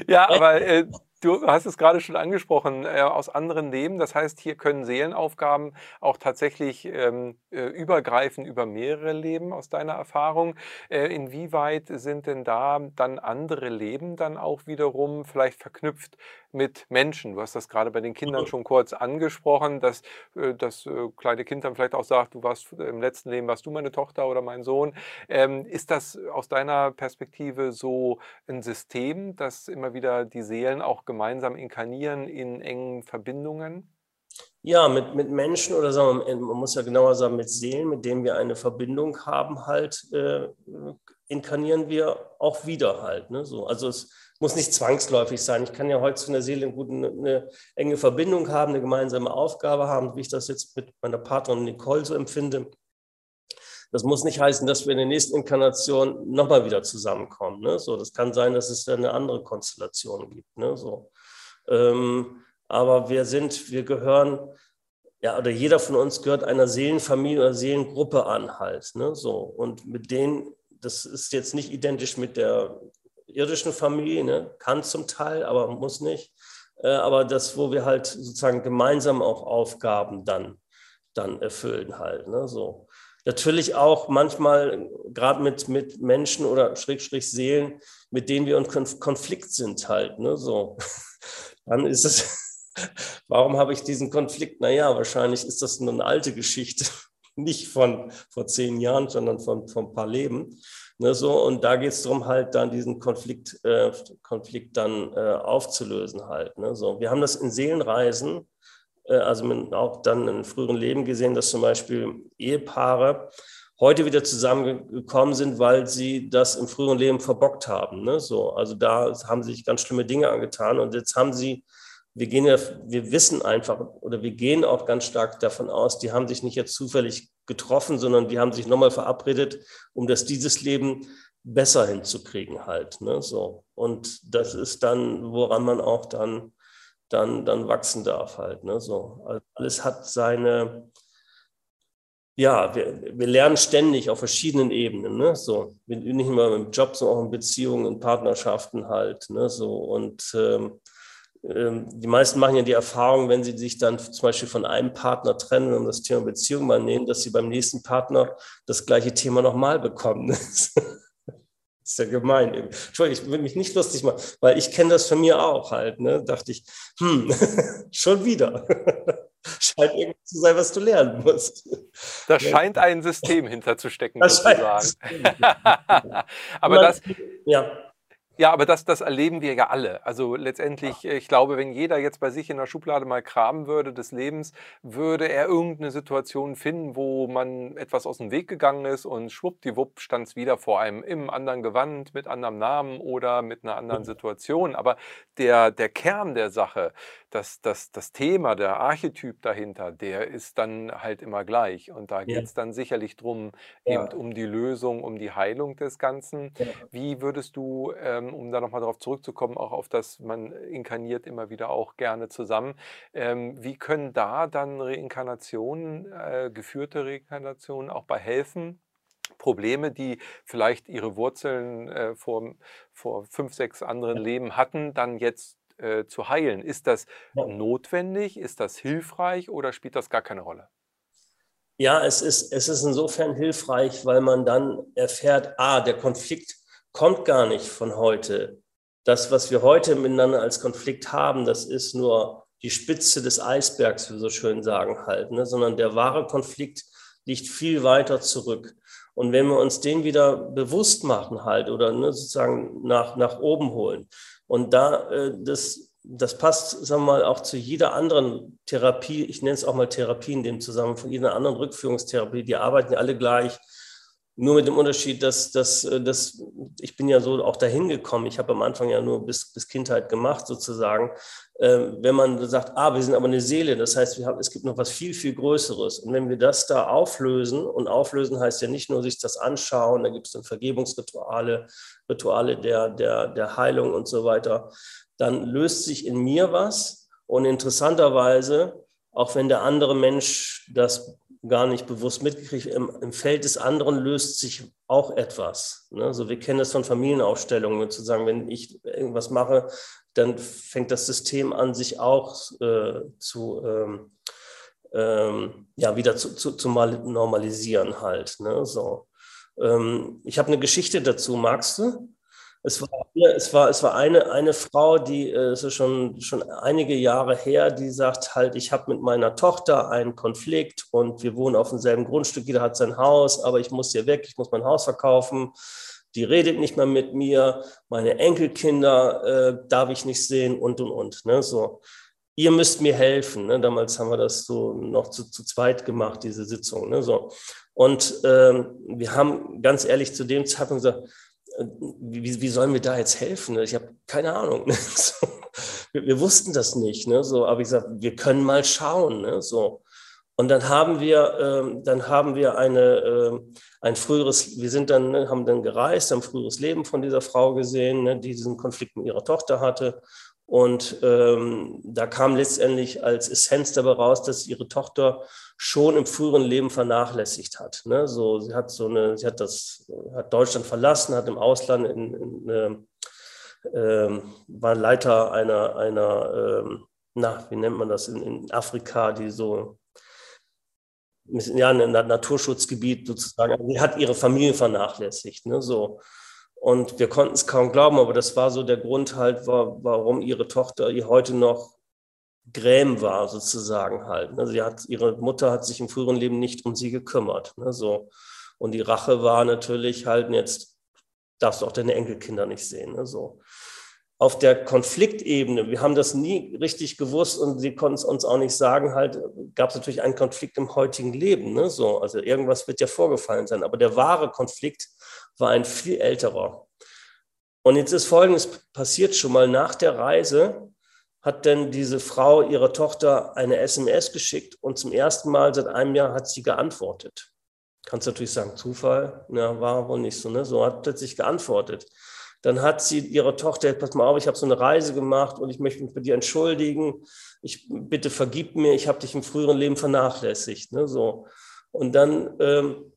Ja, aber äh, Du hast es gerade schon angesprochen, äh, aus anderen Leben. Das heißt, hier können Seelenaufgaben auch tatsächlich ähm, äh, übergreifen über mehrere Leben aus deiner Erfahrung. Äh, inwieweit sind denn da dann andere Leben dann auch wiederum vielleicht verknüpft mit Menschen? Du hast das gerade bei den Kindern schon kurz angesprochen, dass äh, das äh, kleine Kind dann vielleicht auch sagt, du warst im letzten Leben, warst du meine Tochter oder mein Sohn. Ähm, ist das aus deiner Perspektive so ein System, dass immer wieder die Seelen auch gemeinsam inkarnieren in engen Verbindungen? Ja, mit, mit Menschen oder sagen wir, man muss ja genauer sagen, mit Seelen, mit denen wir eine Verbindung haben, halt äh, inkarnieren wir auch wieder halt. Ne? So, also es muss nicht zwangsläufig sein. Ich kann ja heute zu einer Seele eine, eine, enge Verbindung haben, eine gemeinsame Aufgabe haben, wie ich das jetzt mit meiner Partnerin Nicole so empfinde. Das muss nicht heißen, dass wir in der nächsten Inkarnation nochmal wieder zusammenkommen. Ne? So, das kann sein, dass es da eine andere Konstellation gibt. Ne? So. Ähm, aber wir sind, wir gehören, ja, oder jeder von uns gehört einer Seelenfamilie oder Seelengruppe an halt. Ne? So. Und mit denen, das ist jetzt nicht identisch mit der irdischen Familie, ne? kann zum Teil, aber muss nicht. Äh, aber das, wo wir halt sozusagen gemeinsam auch Aufgaben dann, dann erfüllen halt. Ne? So natürlich auch manchmal gerade mit, mit Menschen oder Schrägstrich Seelen, mit denen wir in Konflikt sind halt. Ne? So. Dann ist es, warum habe ich diesen Konflikt? Naja, wahrscheinlich ist das eine alte Geschichte, nicht von vor zehn Jahren, sondern von, von ein paar Leben. Ne, so, und da geht es darum, halt dann diesen Konflikt, äh, Konflikt dann äh, aufzulösen halt. Ne, so. Wir haben das in Seelenreisen äh, also auch dann in früheren Leben gesehen, dass zum Beispiel Ehepaare heute wieder zusammengekommen sind, weil sie das im früheren Leben verbockt haben. Ne? So, also da haben sich ganz schlimme Dinge angetan und jetzt haben sie, wir gehen ja, wir wissen einfach oder wir gehen auch ganz stark davon aus, die haben sich nicht jetzt zufällig getroffen, sondern die haben sich nochmal verabredet, um das dieses Leben besser hinzukriegen halt. Ne? So. Und das ist dann, woran man auch dann dann, dann wachsen darf halt. Ne? So, also alles hat seine, ja, wir, wir lernen ständig auf verschiedenen Ebenen, ne? So, nicht nur im Job, sondern auch in Beziehungen, in Partnerschaften halt, ne? So, und ähm, ähm, die meisten machen ja die Erfahrung, wenn sie sich dann zum Beispiel von einem Partner trennen und das Thema Beziehung mal nehmen, dass sie beim nächsten Partner das gleiche Thema nochmal bekommen. ist ja gemein. Entschuldigung, ich will mich nicht lustig machen, weil ich kenne das von mir auch halt. Ne? Dachte ich, hm, schon wieder. scheint irgendwas zu sein, was du lernen musst. Da ja. scheint ein System hinterzustecken, das sozusagen. Aber das, ja. Ja, aber das, das erleben wir ja alle. Also letztendlich, ich glaube, wenn jeder jetzt bei sich in der Schublade mal kramen würde des Lebens, würde er irgendeine Situation finden, wo man etwas aus dem Weg gegangen ist und schwuppdiwupp stand es wieder vor einem im anderen Gewand, mit anderem Namen oder mit einer anderen Situation. Aber der, der Kern der Sache, das, das, das Thema, der Archetyp dahinter, der ist dann halt immer gleich. Und da geht es dann sicherlich drum, eben um die Lösung, um die Heilung des Ganzen. Wie würdest du, ähm, um da nochmal darauf zurückzukommen, auch auf das, man inkarniert immer wieder auch gerne zusammen, ähm, wie können da dann Reinkarnationen, äh, geführte Reinkarnationen auch bei helfen? Probleme, die vielleicht ihre Wurzeln äh, vor, vor fünf, sechs anderen Leben hatten, dann jetzt äh, zu heilen. Ist das ja. notwendig? Ist das hilfreich oder spielt das gar keine Rolle? Ja, es ist, es ist insofern hilfreich, weil man dann erfährt, ah, der Konflikt kommt gar nicht von heute. Das, was wir heute miteinander als Konflikt haben, das ist nur die Spitze des Eisbergs, wie wir so schön sagen halt, ne? sondern der wahre Konflikt liegt viel weiter zurück. Und wenn wir uns den wieder bewusst machen halt oder ne, sozusagen nach, nach oben holen, und da, äh, das, das passt, sagen wir mal, auch zu jeder anderen Therapie. Ich nenne es auch mal Therapie in dem Zusammenhang, von jeder anderen Rückführungstherapie. Die arbeiten ja alle gleich. Nur mit dem Unterschied, dass, dass, äh, dass ich bin ja so auch dahin gekommen. Ich habe am Anfang ja nur bis, bis Kindheit gemacht, sozusagen. Ähm, wenn man sagt, ah, wir sind aber eine Seele, das heißt, wir haben, es gibt noch was viel, viel Größeres. Und wenn wir das da auflösen, und auflösen heißt ja nicht nur sich das anschauen, da gibt es dann Vergebungsrituale, Rituale der, der, der Heilung und so weiter, dann löst sich in mir was. Und interessanterweise, auch wenn der andere Mensch das gar nicht bewusst mitgekriegt. Im, Im, Feld des anderen löst sich auch etwas. Ne? Also wir kennen das von Familienaufstellungen, zu sagen, wenn ich irgendwas mache, dann fängt das System an, sich auch äh, zu ähm, ähm, ja wieder zu, zu, zu normalisieren halt. Ne? So. Ähm, ich habe eine Geschichte dazu. Magst du? Es war, es war, es war eine, eine Frau, die äh, ist schon, schon einige Jahre her, die sagt halt, ich habe mit meiner Tochter einen Konflikt und wir wohnen auf demselben Grundstück, jeder hat sein Haus, aber ich muss hier weg, ich muss mein Haus verkaufen. Die redet nicht mehr mit mir, meine Enkelkinder äh, darf ich nicht sehen und und und. Ne? So, ihr müsst mir helfen. Ne? Damals haben wir das so noch zu, zu zweit gemacht, diese Sitzung. Ne? So. Und ähm, wir haben ganz ehrlich zu dem Zeitpunkt gesagt, wie, wie sollen wir da jetzt helfen? Ich habe keine Ahnung. Ne? So, wir, wir, wussten das nicht. Ne? So, aber ich sage, wir können mal schauen. Ne? So. Und dann haben wir, ähm, dann haben wir eine, äh, ein früheres, wir sind dann, ne, haben dann gereist, haben früheres Leben von dieser Frau gesehen, ne, die diesen Konflikt mit ihrer Tochter hatte. Und ähm, da kam letztendlich als Essenz dabei raus, dass ihre Tochter schon im früheren Leben vernachlässigt hat. Ne? So, sie hat so eine, sie hat das, hat Deutschland verlassen, hat im Ausland in, in, äh, äh, war Leiter einer, einer äh, na, wie nennt man das, in, in Afrika, die so ja, ein Naturschutzgebiet sozusagen. Also sie hat ihre Familie vernachlässigt. Ne, so. Und wir konnten es kaum glauben, aber das war so der Grund halt, war, warum ihre Tochter ihr heute noch Gräm war, sozusagen halt. Ne? Sie hat, ihre Mutter hat sich im früheren Leben nicht um sie gekümmert. Ne? So. Und die Rache war natürlich halt, jetzt darfst du auch deine Enkelkinder nicht sehen. Ne? So. Auf der Konfliktebene, wir haben das nie richtig gewusst und sie konnten es uns auch nicht sagen, halt gab es natürlich einen Konflikt im heutigen Leben. Ne? So, also irgendwas wird ja vorgefallen sein. Aber der wahre Konflikt war ein viel älterer. Und jetzt ist Folgendes passiert schon mal nach der Reise, hat denn diese Frau ihrer Tochter eine SMS geschickt und zum ersten Mal seit einem Jahr hat sie geantwortet. Kannst natürlich sagen, Zufall, ja, war wohl nicht so, ne? So hat plötzlich geantwortet. Dann hat sie ihre Tochter, pass mal auf, ich habe so eine Reise gemacht und ich möchte mich bei dir entschuldigen. Ich bitte vergib mir, ich habe dich im früheren Leben vernachlässigt. Ne? So. Und dann ähm,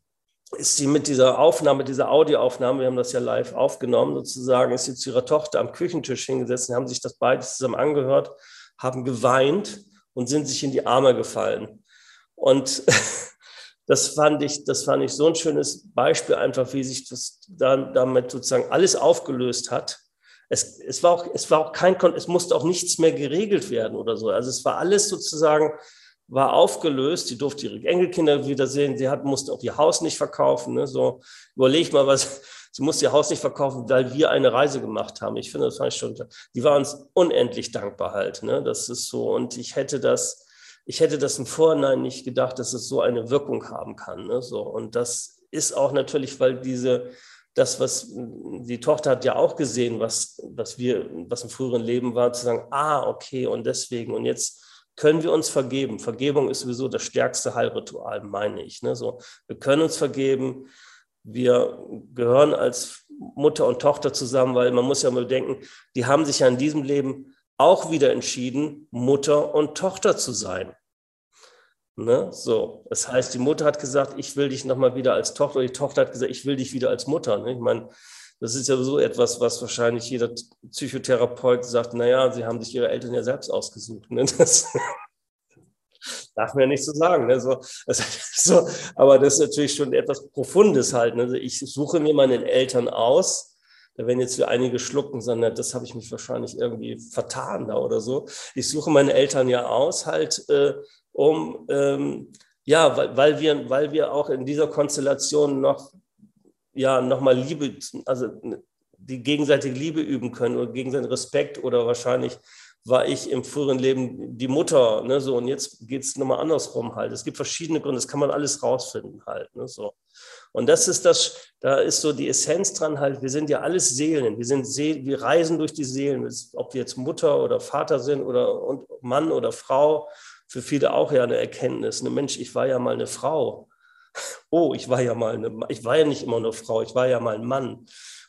ist sie mit dieser Aufnahme, dieser Audioaufnahme, wir haben das ja live aufgenommen, sozusagen, ist sie zu ihrer Tochter am Küchentisch hingesetzt und haben sich das beide zusammen angehört, haben geweint und sind sich in die Arme gefallen. Und das fand ich, das fand ich so ein schönes Beispiel einfach, wie sich das dann damit sozusagen alles aufgelöst hat. Es, es, war auch, es war auch kein, es musste auch nichts mehr geregelt werden oder so. Also es war alles sozusagen war aufgelöst. Sie durfte ihre Enkelkinder wiedersehen. Sie hat, musste auch ihr Haus nicht verkaufen. Ne? So, überleg mal, was. Sie musste ihr Haus nicht verkaufen, weil wir eine Reise gemacht haben. Ich finde, das fand ich schon. Die war uns unendlich dankbar halt. Ne? Das ist so. Und ich hätte das, ich hätte das im Vorhinein nicht gedacht, dass es so eine Wirkung haben kann. Ne? So. Und das ist auch natürlich, weil diese, das, was die Tochter hat ja auch gesehen, was, was wir, was im früheren Leben war, zu sagen, ah, okay, und deswegen, und jetzt können wir uns vergeben. Vergebung ist sowieso das stärkste Heilritual, meine ich. Ne? So, wir können uns vergeben. Wir gehören als Mutter und Tochter zusammen, weil man muss ja mal bedenken, die haben sich ja in diesem Leben auch wieder entschieden, Mutter und Tochter zu sein. Ne? So, das heißt, die Mutter hat gesagt, ich will dich nochmal wieder als Tochter, die Tochter hat gesagt, ich will dich wieder als Mutter. Ne? Ich meine, das ist ja so etwas, was wahrscheinlich jeder Psychotherapeut sagt, naja, sie haben sich ihre Eltern ja selbst ausgesucht. Ne? Das darf man ja nicht so sagen. Ne? So, so, aber das ist natürlich schon etwas Profundes halt. Ne? Ich suche mir meine Eltern aus. Da werden jetzt für einige schlucken, sondern das habe ich mich wahrscheinlich irgendwie vertan da oder so. Ich suche meine Eltern ja aus, halt, äh, um, ähm, ja, weil, weil, wir, weil wir auch in dieser Konstellation noch ja nochmal Liebe, also die gegenseitige Liebe üben können oder gegenseitigen Respekt oder wahrscheinlich war ich im früheren Leben die Mutter, ne, so und jetzt geht es nochmal andersrum halt. Es gibt verschiedene Gründe, das kann man alles rausfinden halt, ne, so. Und das ist das, da ist so die Essenz dran halt, wir sind ja alles Seelen, wir sind See wir reisen durch die Seelen, ob wir jetzt Mutter oder Vater sind oder und Mann oder Frau, für viele auch ja eine Erkenntnis, ne Mensch, ich war ja mal eine Frau, oh, ich war ja mal eine, ich war ja nicht immer eine Frau, ich war ja mal ein Mann.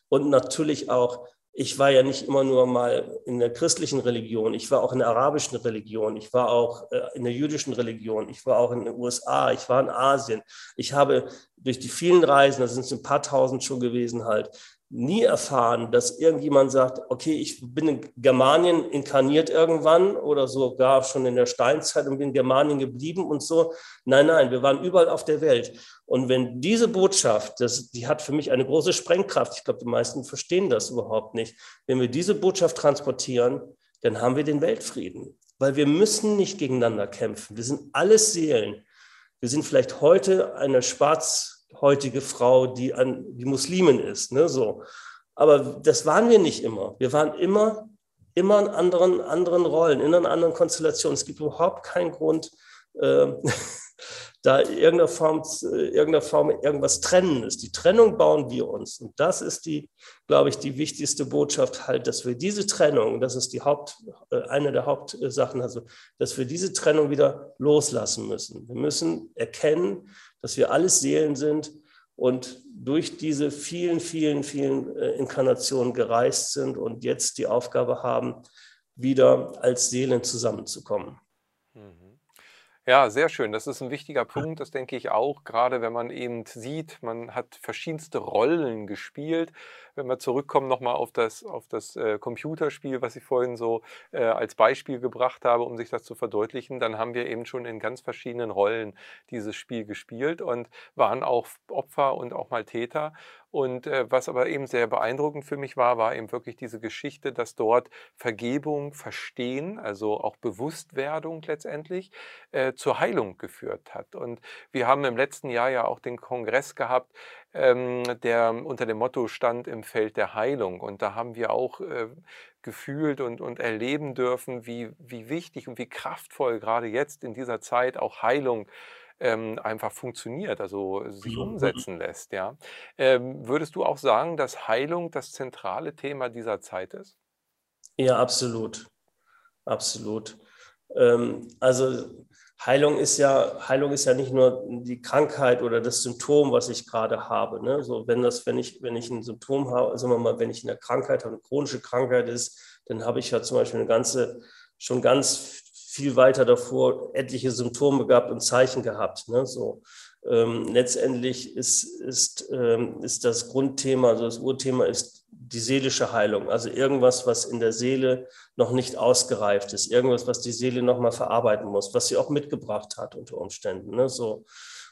Und natürlich auch, ich war ja nicht immer nur mal in der christlichen Religion, ich war auch in der arabischen Religion, ich war auch äh, in der jüdischen Religion, ich war auch in den USA, ich war in Asien. Ich habe durch die vielen Reisen, da sind es ein paar tausend schon gewesen halt, nie erfahren, dass irgendjemand sagt, okay, ich bin in Germanien inkarniert irgendwann oder sogar schon in der Steinzeit und bin in Germanien geblieben und so. Nein, nein, wir waren überall auf der Welt. Und wenn diese Botschaft, das, die hat für mich eine große Sprengkraft, ich glaube, die meisten verstehen das überhaupt nicht, wenn wir diese Botschaft transportieren, dann haben wir den Weltfrieden. Weil wir müssen nicht gegeneinander kämpfen. Wir sind alles Seelen. Wir sind vielleicht heute eine schwarz heutige Frau, die, an, die Muslimin ist. Ne, so. Aber das waren wir nicht immer. Wir waren immer, immer in anderen, anderen Rollen, in einer anderen Konstellation. Es gibt überhaupt keinen Grund, äh, da irgendeiner Form, irgendeiner Form irgendwas trennen ist. Die Trennung bauen wir uns. Und das ist die, glaube ich, die wichtigste Botschaft halt, dass wir diese Trennung, das ist die Haupt, äh, eine der Hauptsachen, also, dass wir diese Trennung wieder loslassen müssen. Wir müssen erkennen, dass wir alles Seelen sind und durch diese vielen, vielen, vielen äh, Inkarnationen gereist sind und jetzt die Aufgabe haben, wieder als Seelen zusammenzukommen. Ja, sehr schön. Das ist ein wichtiger Punkt, das denke ich auch, gerade wenn man eben sieht, man hat verschiedenste Rollen gespielt. Wenn wir zurückkommen nochmal auf das, auf das äh, Computerspiel, was ich vorhin so äh, als Beispiel gebracht habe, um sich das zu verdeutlichen, dann haben wir eben schon in ganz verschiedenen Rollen dieses Spiel gespielt und waren auch Opfer und auch mal Täter. Und äh, was aber eben sehr beeindruckend für mich war, war eben wirklich diese Geschichte, dass dort Vergebung, Verstehen, also auch Bewusstwerdung letztendlich äh, zur Heilung geführt hat. Und wir haben im letzten Jahr ja auch den Kongress gehabt, der unter dem Motto stand im Feld der Heilung. Und da haben wir auch äh, gefühlt und, und erleben dürfen, wie, wie wichtig und wie kraftvoll gerade jetzt in dieser Zeit auch Heilung ähm, einfach funktioniert, also sich umsetzen lässt. Ja? Ähm, würdest du auch sagen, dass Heilung das zentrale Thema dieser Zeit ist? Ja, absolut. Absolut. Ähm, also Heilung ist ja, Heilung ist ja nicht nur die Krankheit oder das Symptom, was ich gerade habe. Ne? So, wenn das, wenn ich, wenn ich ein Symptom habe, sagen wir mal, wenn ich eine Krankheit habe, eine chronische Krankheit ist, dann habe ich ja zum Beispiel eine ganze, schon ganz viel weiter davor etliche Symptome gehabt und Zeichen gehabt. Ne? So. Ähm, letztendlich ist, ist, ähm, ist das Grundthema, also das Urthema ist die seelische Heilung, also irgendwas, was in der Seele noch nicht ausgereift ist, irgendwas, was die Seele noch mal verarbeiten muss, was sie auch mitgebracht hat unter Umständen. Ne? So.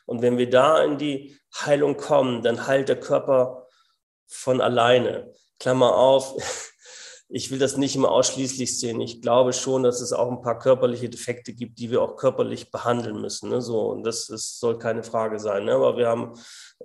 Und wenn wir da in die Heilung kommen, dann heilt der Körper von alleine. Klammer auf, ich will das nicht immer ausschließlich sehen. Ich glaube schon, dass es auch ein paar körperliche Defekte gibt, die wir auch körperlich behandeln müssen. Ne? So, und das, das soll keine Frage sein. Ne? Aber wir haben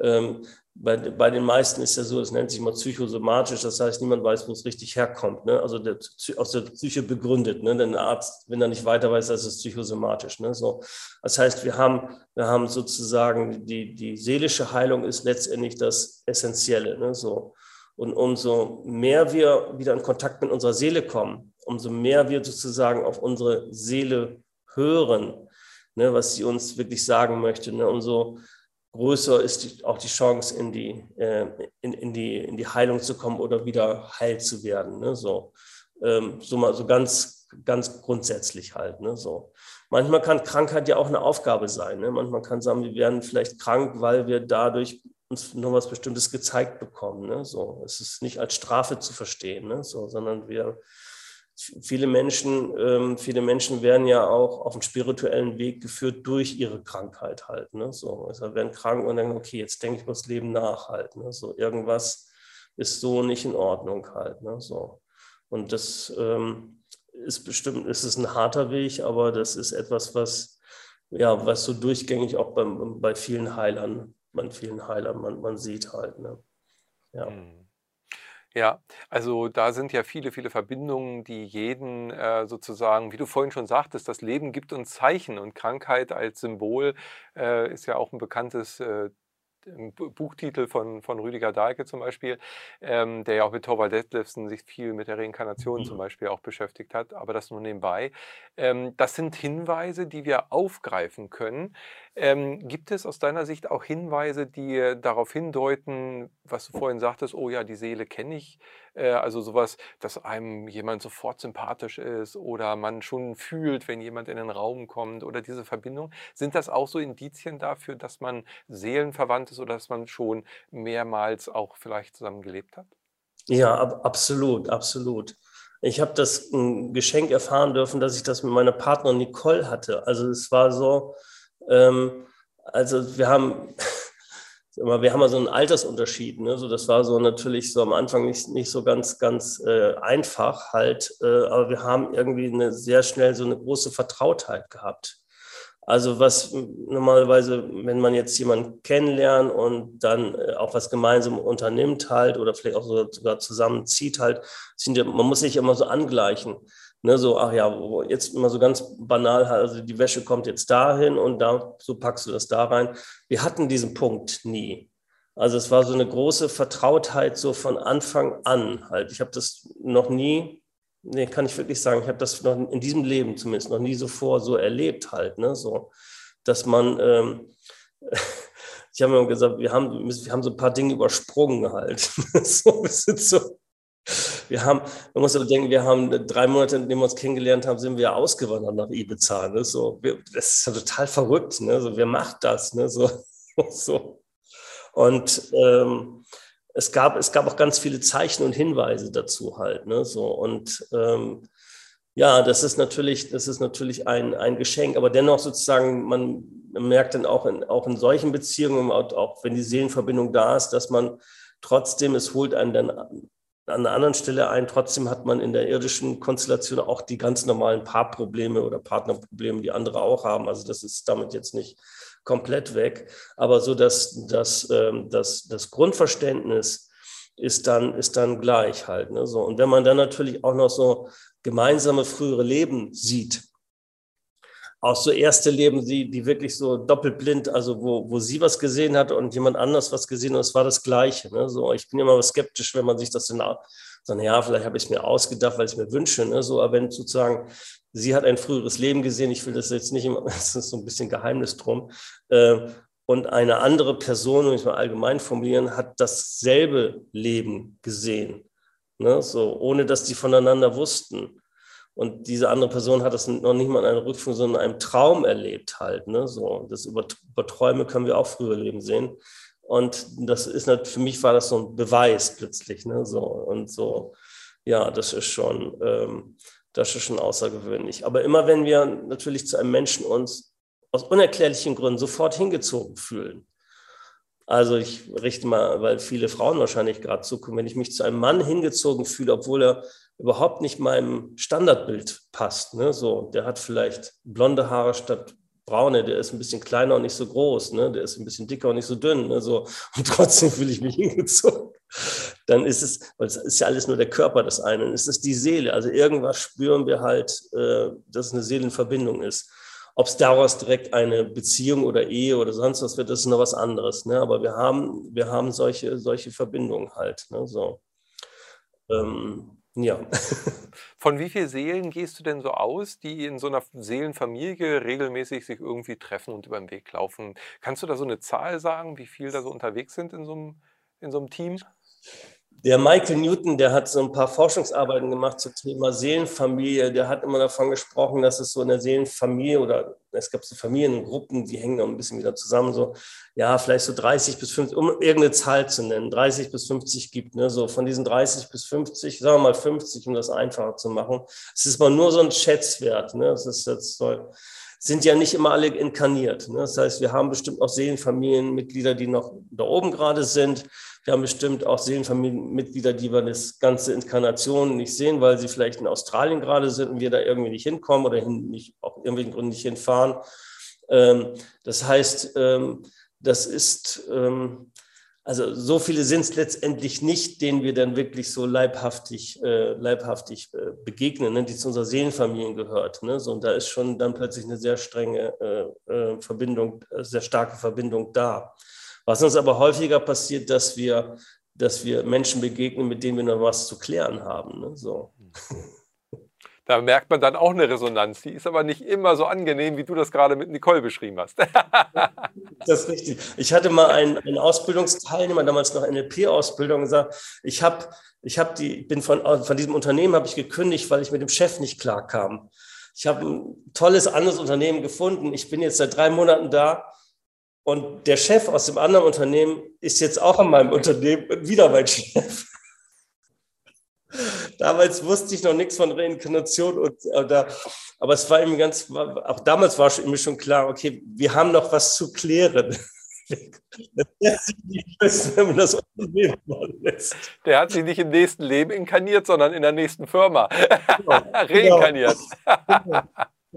ähm, bei, bei den meisten ist ja so, es nennt sich mal psychosomatisch, das heißt, niemand weiß, wo es richtig herkommt. Ne? Also der, aus der Psyche begründet. Ne? Denn der Arzt, wenn er nicht weiter weiß, das ist psychosomatisch. Ne? So, das heißt, wir haben, wir haben sozusagen die, die seelische Heilung ist letztendlich das Essentielle. Ne? So. Und umso mehr wir wieder in Kontakt mit unserer Seele kommen, umso mehr wir sozusagen auf unsere Seele hören, ne, was sie uns wirklich sagen möchte, ne, umso größer ist die, auch die Chance, in die, äh, in, in, die, in die Heilung zu kommen oder wieder heil zu werden. Ne, so. Ähm, so mal so ganz, ganz grundsätzlich halt. Ne, so. Manchmal kann Krankheit ja auch eine Aufgabe sein. Ne? Manchmal kann sagen, wir werden vielleicht krank, weil wir dadurch uns noch was Bestimmtes gezeigt bekommen. Ne? So, es ist nicht als Strafe zu verstehen, ne? so, sondern wir, viele Menschen, ähm, viele Menschen werden ja auch auf dem spirituellen Weg geführt durch ihre Krankheit halt. Ne? So, also werden krank und dann, okay, jetzt denke ich über das Leben nach halt. Ne? So, irgendwas ist so nicht in Ordnung halt. Ne? So. Und das ähm, ist bestimmt, ist es ein harter Weg, aber das ist etwas, was, ja, was so durchgängig auch beim, bei vielen Heilern man vielen Heilern, man, man sieht halt. Ne? Ja. Mhm. Ja, also da sind ja viele, viele Verbindungen, die jeden äh, sozusagen, wie du vorhin schon sagtest, das Leben gibt uns Zeichen und Krankheit als Symbol äh, ist ja auch ein bekanntes äh, im Buchtitel von, von Rüdiger Dahlke zum Beispiel, ähm, der ja auch mit Torvald Detlefsen sich viel mit der Reinkarnation zum Beispiel auch beschäftigt hat, aber das nur nebenbei. Ähm, das sind Hinweise, die wir aufgreifen können. Ähm, gibt es aus deiner Sicht auch Hinweise, die darauf hindeuten, was du vorhin sagtest, oh ja, die Seele kenne ich, äh, also sowas, dass einem jemand sofort sympathisch ist oder man schon fühlt, wenn jemand in den Raum kommt oder diese Verbindung. Sind das auch so Indizien dafür, dass man seelenverwandt ist oder dass man schon mehrmals auch vielleicht zusammen gelebt hat? Ja, ab, absolut, absolut. Ich habe das ein Geschenk erfahren dürfen, dass ich das mit meiner Partnerin Nicole hatte. Also es war so, ähm, also wir haben wir haben ja so einen Altersunterschied. Ne? So, das war so natürlich so am Anfang nicht, nicht so ganz, ganz äh, einfach halt, äh, aber wir haben irgendwie eine, sehr schnell so eine große Vertrautheit gehabt. Also was normalerweise, wenn man jetzt jemanden kennenlernt und dann äh, auch was gemeinsam unternimmt halt oder vielleicht auch sogar zusammenzieht halt, sind, man muss sich immer so angleichen. Ne, so, ach ja, jetzt immer so ganz banal, also die Wäsche kommt jetzt dahin und da, so packst du das da rein. Wir hatten diesen Punkt nie. Also es war so eine große Vertrautheit so von Anfang an halt. Ich habe das noch nie, nee, kann ich wirklich sagen, ich habe das noch in diesem Leben zumindest noch nie so vor so erlebt halt, ne, so, dass man, ähm, ich habe mir gesagt, wir haben, wir haben so ein paar Dinge übersprungen halt. so, wir sind so, wir haben, man muss aber denken, wir haben drei Monate, nachdem wir uns kennengelernt haben, sind wir ausgewandert nach Ibiza. Ne? So, wir, das ist ja total verrückt. Ne? So, wer macht das? Ne? So, so. Und ähm, es, gab, es gab auch ganz viele Zeichen und Hinweise dazu halt. Ne? So, und ähm, ja, das ist natürlich, das ist natürlich ein, ein Geschenk, aber dennoch sozusagen, man merkt dann auch in, auch in solchen Beziehungen, auch, auch wenn die Seelenverbindung da ist, dass man trotzdem, es holt einen dann an einer anderen Stelle ein. Trotzdem hat man in der irdischen Konstellation auch die ganz normalen Paarprobleme oder Partnerprobleme, die andere auch haben. Also das ist damit jetzt nicht komplett weg. Aber so, dass, dass, ähm, dass das Grundverständnis ist dann, ist dann gleich halt. Ne? So. Und wenn man dann natürlich auch noch so gemeinsame frühere Leben sieht, auch so erste Leben, die, die wirklich so doppelblind, also wo, wo sie was gesehen hat und jemand anders was gesehen hat, es war das Gleiche. Ne? So, ich bin immer skeptisch, wenn man sich das dann sagt, ja, vielleicht habe ich es mir ausgedacht, weil ich es mir wünsche. Ne? So, aber wenn sozusagen, sie hat ein früheres Leben gesehen, ich will das jetzt nicht immer, das ist so ein bisschen Geheimnis drum, äh, und eine andere Person, um es mal allgemein formulieren, hat dasselbe Leben gesehen. Ne? So, ohne dass die voneinander wussten. Und diese andere Person hat das noch nicht mal in einer Rückführung, sondern in einem Traum erlebt halt. Ne? So, das über, über Träume können wir auch früher Leben sehen. Und das ist nicht, für mich war das so ein Beweis plötzlich. Ne? So, und so, ja, das ist schon, ähm, das ist schon außergewöhnlich. Aber immer wenn wir natürlich zu einem Menschen uns aus unerklärlichen Gründen sofort hingezogen fühlen, also ich richte mal, weil viele Frauen wahrscheinlich gerade zukommen, wenn ich mich zu einem Mann hingezogen fühle, obwohl er überhaupt nicht meinem Standardbild passt. Ne? So, der hat vielleicht blonde Haare statt braune, der ist ein bisschen kleiner und nicht so groß, ne? der ist ein bisschen dicker und nicht so dünn. Ne? So, und trotzdem fühle ich mich hingezogen. Dann ist es, weil es ist ja alles nur der Körper des einen, ist es die Seele. Also irgendwas spüren wir halt, äh, dass es eine Seelenverbindung ist. Ob es daraus direkt eine Beziehung oder Ehe oder sonst was wird, das ist noch was anderes. Ne? Aber wir haben, wir haben solche, solche Verbindungen halt. Ne? So. Ähm, ja. Von wie vielen Seelen gehst du denn so aus, die in so einer Seelenfamilie regelmäßig sich irgendwie treffen und über den Weg laufen? Kannst du da so eine Zahl sagen, wie viele da so unterwegs sind in so einem, in so einem Team? Der Michael Newton, der hat so ein paar Forschungsarbeiten gemacht zum Thema Seelenfamilie. Der hat immer davon gesprochen, dass es so in der Seelenfamilie oder es gab so Familiengruppen, die hängen noch ein bisschen wieder zusammen, so, ja, vielleicht so 30 bis 50, um irgendeine Zahl zu nennen, 30 bis 50 gibt, ne, so von diesen 30 bis 50, sagen wir mal 50, um das einfacher zu machen. Es ist mal nur so ein Schätzwert, ne, das ist jetzt so, sind ja nicht immer alle inkarniert. Ne? Das heißt, wir haben bestimmt auch Seelenfamilienmitglieder, die noch da oben gerade sind. Wir haben bestimmt auch Seelenfamilienmitglieder, die wir das ganze Inkarnation nicht sehen, weil sie vielleicht in Australien gerade sind und wir da irgendwie nicht hinkommen oder hin, nicht, auch irgendwelchen Gründen nicht hinfahren. Ähm, das heißt, ähm, das ist, ähm, also so viele sind es letztendlich nicht, denen wir dann wirklich so leibhaftig, äh, leibhaftig äh, begegnen, ne, die zu unserer Seelenfamilien gehört. Ne? So, und da ist schon dann plötzlich eine sehr strenge äh, äh Verbindung, äh, sehr starke Verbindung da. Was uns aber häufiger passiert, dass wir, dass wir Menschen begegnen, mit denen wir noch was zu klären haben. Ne? So. Da merkt man dann auch eine Resonanz. Die ist aber nicht immer so angenehm, wie du das gerade mit Nicole beschrieben hast. das ist richtig. Ich hatte mal einen, einen Ausbildungsteilnehmer, damals noch NLP-Ausbildung, gesagt, ich habe ich hab die, bin von, von diesem Unternehmen habe ich gekündigt, weil ich mit dem Chef nicht klarkam. Ich habe ein tolles anderes Unternehmen gefunden. Ich bin jetzt seit drei Monaten da und der Chef aus dem anderen Unternehmen ist jetzt auch an meinem Unternehmen und wieder mein Chef. damals wusste ich noch nichts von Reinkarnation und oder, äh, aber es war ihm ganz, auch damals war mir schon klar, okay, wir haben noch was zu klären. Der hat sich nicht im nächsten Leben inkarniert, sondern in der nächsten Firma genau. reinkarniert. Genau.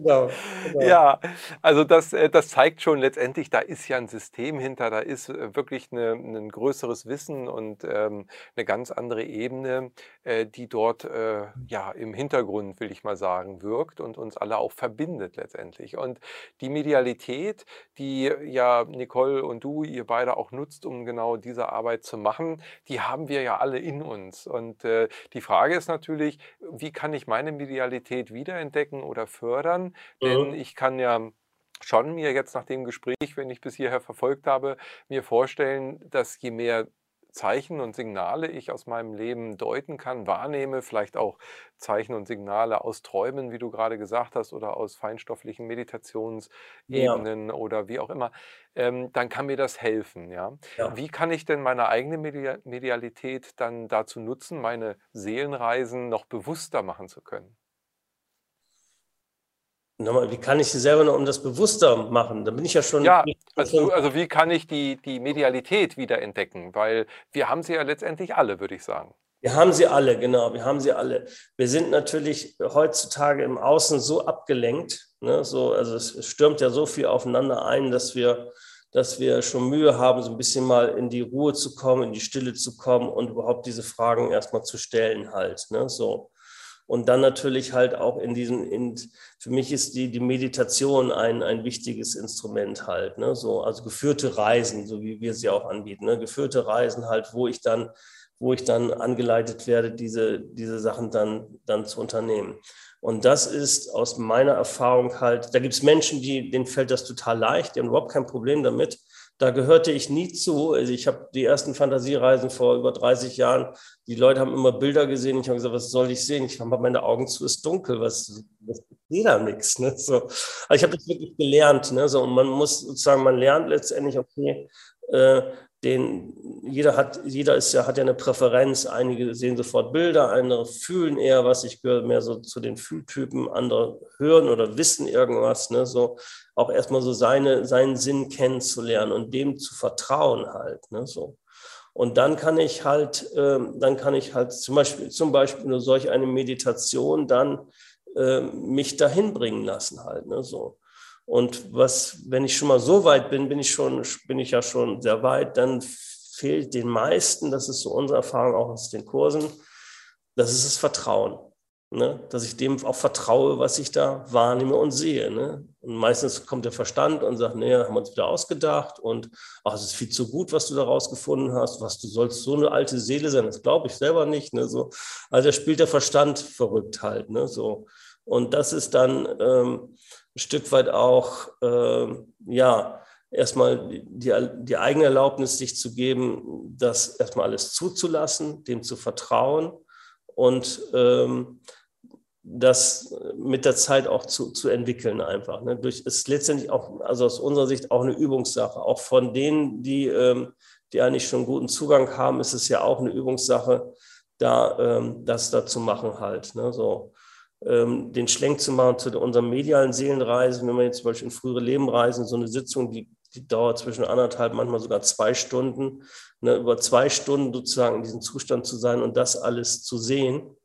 Genau, genau. Ja, also das, äh, das zeigt schon letztendlich, da ist ja ein System hinter, da ist äh, wirklich eine, ein größeres Wissen und ähm, eine ganz andere Ebene, äh, die dort äh, ja im Hintergrund, will ich mal sagen, wirkt und uns alle auch verbindet letztendlich. Und die Medialität, die ja Nicole und du, ihr beide auch nutzt, um genau diese Arbeit zu machen, die haben wir ja alle in uns. Und äh, die Frage ist natürlich, wie kann ich meine Medialität wiederentdecken oder fördern? Denn mhm. ich kann ja schon mir jetzt nach dem Gespräch, wenn ich bis hierher verfolgt habe, mir vorstellen, dass je mehr Zeichen und Signale ich aus meinem Leben deuten kann, wahrnehme, vielleicht auch Zeichen und Signale aus Träumen, wie du gerade gesagt hast, oder aus feinstofflichen Meditationsebenen ja. oder wie auch immer, ähm, dann kann mir das helfen. Ja? ja? Wie kann ich denn meine eigene Medialität dann dazu nutzen, meine Seelenreisen noch bewusster machen zu können? Nochmal, wie kann ich sie selber noch um das bewusster machen? Da bin ich ja schon. Ja, also, also wie kann ich die, die Medialität wieder entdecken? Weil wir haben sie ja letztendlich alle, würde ich sagen. Wir haben sie alle, genau, wir haben sie alle. Wir sind natürlich heutzutage im Außen so abgelenkt, ne, so, also es stürmt ja so viel aufeinander ein, dass wir, dass wir schon Mühe haben, so ein bisschen mal in die Ruhe zu kommen, in die Stille zu kommen und überhaupt diese Fragen erstmal zu stellen halt. Ne, so. Und dann natürlich halt auch in diesen, in, für mich ist die, die Meditation ein, ein wichtiges Instrument halt. Ne? So, also geführte Reisen, so wie wir sie auch anbieten. Ne? Geführte Reisen halt, wo ich dann, wo ich dann angeleitet werde, diese, diese Sachen dann, dann zu unternehmen. Und das ist aus meiner Erfahrung halt, da gibt es Menschen, die, denen fällt das total leicht, die haben überhaupt kein Problem damit. Da gehörte ich nie zu. Also ich habe die ersten Fantasiereisen vor über 30 Jahren. Die Leute haben immer Bilder gesehen. Ich habe gesagt, was soll ich sehen? Ich habe meine Augen zu, ist dunkel. Was, was sehe da nichts. Ne? So. Also ich habe das wirklich gelernt. Ne? So, und man muss sozusagen, man lernt letztendlich, okay, äh, den, jeder hat, jeder ist ja, hat ja eine Präferenz. Einige sehen sofort Bilder, andere fühlen eher was. Ich gehöre mehr so zu den Fühltypen, andere hören oder wissen irgendwas. Ne? So auch erstmal so seine, seinen Sinn kennenzulernen und dem zu vertrauen halt. Ne? So. Und dann kann ich halt, äh, dann kann ich halt zum Beispiel, zum Beispiel nur solch eine Meditation dann äh, mich dahin bringen lassen halt. Ne? So. Und was, wenn ich schon mal so weit bin, bin ich schon, bin ich ja schon sehr weit, dann fehlt den meisten, das ist so unsere Erfahrung auch aus den Kursen, das ist das Vertrauen. Ne? Dass ich dem auch vertraue, was ich da wahrnehme und sehe. Ne? Und meistens kommt der Verstand und sagt, nee, haben wir uns wieder ausgedacht und ach, es ist viel zu gut, was du da rausgefunden hast, was du sollst so eine alte Seele sein, das glaube ich selber nicht. Ne? So, also da spielt der Verstand verrückt halt. Ne? So. Und das ist dann, ähm, ein Stück weit auch, äh, ja, erstmal die, die eigene Erlaubnis sich zu geben, das erstmal alles zuzulassen, dem zu vertrauen und ähm, das mit der Zeit auch zu, zu entwickeln einfach. Ne? Durch, ist letztendlich auch, also aus unserer Sicht auch eine Übungssache. Auch von denen, die, ähm, die eigentlich schon guten Zugang haben, ist es ja auch eine Übungssache, da ähm, das da zu machen halt. Ne? So ähm, den Schlenk zu machen zu unseren medialen Seelenreisen, wenn wir jetzt zum Beispiel in frühere Leben reisen, so eine Sitzung, die, die dauert zwischen anderthalb, manchmal sogar zwei Stunden, ne, über zwei Stunden sozusagen in diesem Zustand zu sein und das alles zu sehen.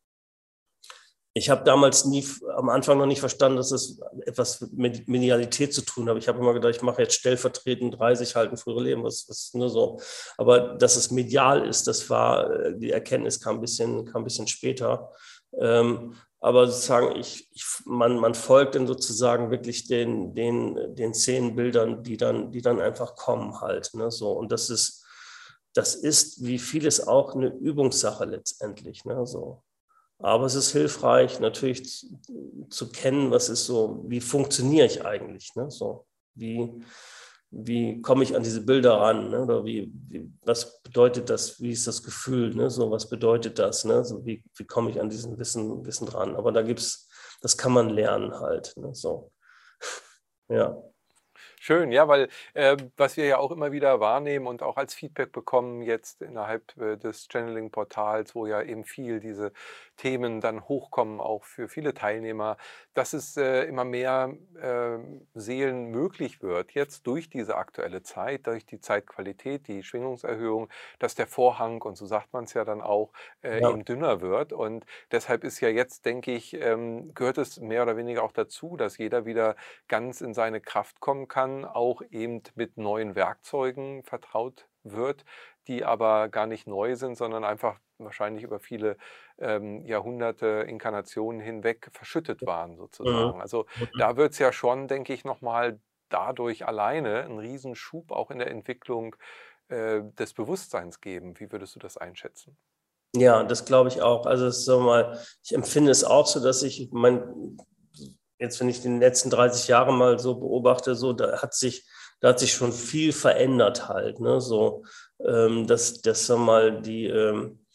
Ich habe damals nie, am Anfang noch nicht verstanden, dass das etwas mit Medialität zu tun hat. Ich habe immer gedacht, ich mache jetzt stellvertretend 30 halten frühere Leben, was, was nur so. Aber dass es medial ist, das war, äh, die Erkenntnis kam ein bisschen, kam ein bisschen später. Ähm, aber sozusagen, ich, ich, man, man folgt dann sozusagen wirklich den, den, den Szenenbildern, die dann, die dann einfach kommen halt. Ne? So, und das ist, das ist wie vieles auch eine Übungssache letztendlich. Ne? So. Aber es ist hilfreich, natürlich zu, zu kennen, was ist so, wie funktioniere ich eigentlich, ne? so, wie, wie komme ich an diese Bilder ran? Ne? Oder wie, wie, was bedeutet das? Wie ist das Gefühl? Ne? So, was bedeutet das? Ne? So, wie, wie komme ich an diesen Wissen, Wissen ran? Aber da gibt es, das kann man lernen halt. Ne? So. ja. Schön, ja, weil äh, was wir ja auch immer wieder wahrnehmen und auch als Feedback bekommen jetzt innerhalb äh, des Channeling-Portals, wo ja eben viel diese Themen dann hochkommen, auch für viele Teilnehmer, dass es äh, immer mehr äh, Seelen möglich wird, jetzt durch diese aktuelle Zeit, durch die Zeitqualität, die Schwingungserhöhung, dass der Vorhang, und so sagt man es ja dann auch, äh, ja. eben dünner wird. Und deshalb ist ja jetzt, denke ich, ähm, gehört es mehr oder weniger auch dazu, dass jeder wieder ganz in seine Kraft kommen kann, auch eben mit neuen Werkzeugen vertraut wird, die aber gar nicht neu sind, sondern einfach wahrscheinlich über viele ähm, Jahrhunderte, Inkarnationen hinweg verschüttet waren sozusagen. Also da wird es ja schon, denke ich, nochmal dadurch alleine einen Riesenschub auch in der Entwicklung äh, des Bewusstseins geben. Wie würdest du das einschätzen? Ja, das glaube ich auch. Also so mal, ich empfinde es auch so, dass ich mein, jetzt wenn ich die letzten 30 Jahre mal so beobachte, so da hat sich da hat sich schon viel verändert halt. Ne? So, ähm, dass, dass sag mal die, ähm,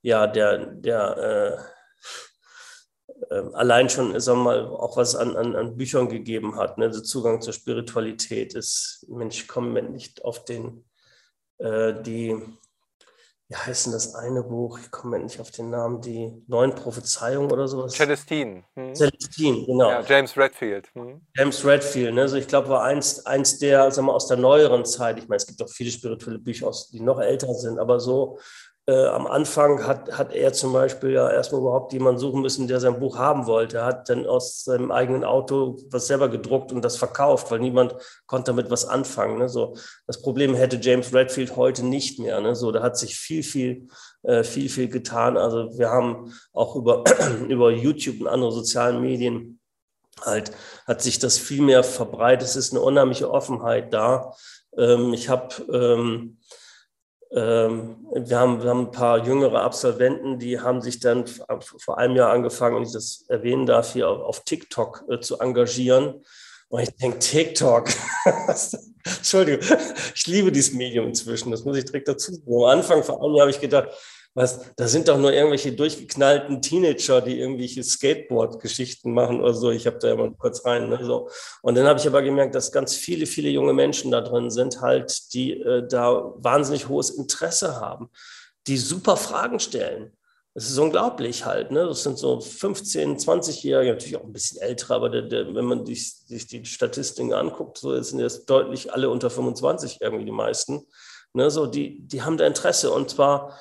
ja, der, der äh, äh, allein schon, sag mal, auch was an, an, an Büchern gegeben hat, ne? der Zugang zur Spiritualität ist, Mensch, ich komme nicht auf den, äh, die, wie heißt denn das eine Buch? Ich komme nicht auf den Namen, die neuen Prophezeiungen oder sowas. Celestine. Hm. Celestine, genau. Ja, James Redfield. Hm. James Redfield, ne? also ich glaube, war eins, eins der, sagen wir, aus der neueren Zeit. Ich meine, es gibt auch viele spirituelle Bücher, die noch älter sind, aber so äh, am Anfang hat, hat er zum Beispiel ja erstmal überhaupt jemanden suchen müssen, der sein Buch haben wollte. Er hat dann aus seinem eigenen Auto was selber gedruckt und das verkauft, weil niemand konnte damit was anfangen. Ne? So, das Problem hätte James Redfield heute nicht mehr. Ne? So, da hat sich viel, viel, äh, viel, viel getan. Also wir haben auch über, über YouTube und andere sozialen Medien halt, hat sich das viel mehr verbreitet. Es ist eine unheimliche Offenheit da. Ähm, ich habe ähm, wir, haben, wir haben ein paar jüngere Absolventen, die haben sich dann vor einem Jahr angefangen, wenn ich das erwähnen darf, hier auf, auf TikTok äh, zu engagieren. Und ich denke, TikTok, Entschuldigung, ich liebe dieses Medium inzwischen, das muss ich direkt dazu sagen. Am Anfang vor einem Jahr habe ich gedacht, was, da sind doch nur irgendwelche durchgeknallten Teenager, die irgendwelche Skateboard-Geschichten machen oder so. Ich habe da ja mal kurz rein. Ne, so. Und dann habe ich aber gemerkt, dass ganz viele, viele junge Menschen da drin sind, halt, die äh, da wahnsinnig hohes Interesse haben, die super Fragen stellen. Das ist unglaublich halt. Ne? Das sind so 15-, 20-Jährige, natürlich auch ein bisschen ältere, aber der, der, wenn man sich, sich, die Statistiken anguckt, so sind jetzt deutlich alle unter 25 irgendwie die meisten. Ne? So, die, die haben da Interesse und zwar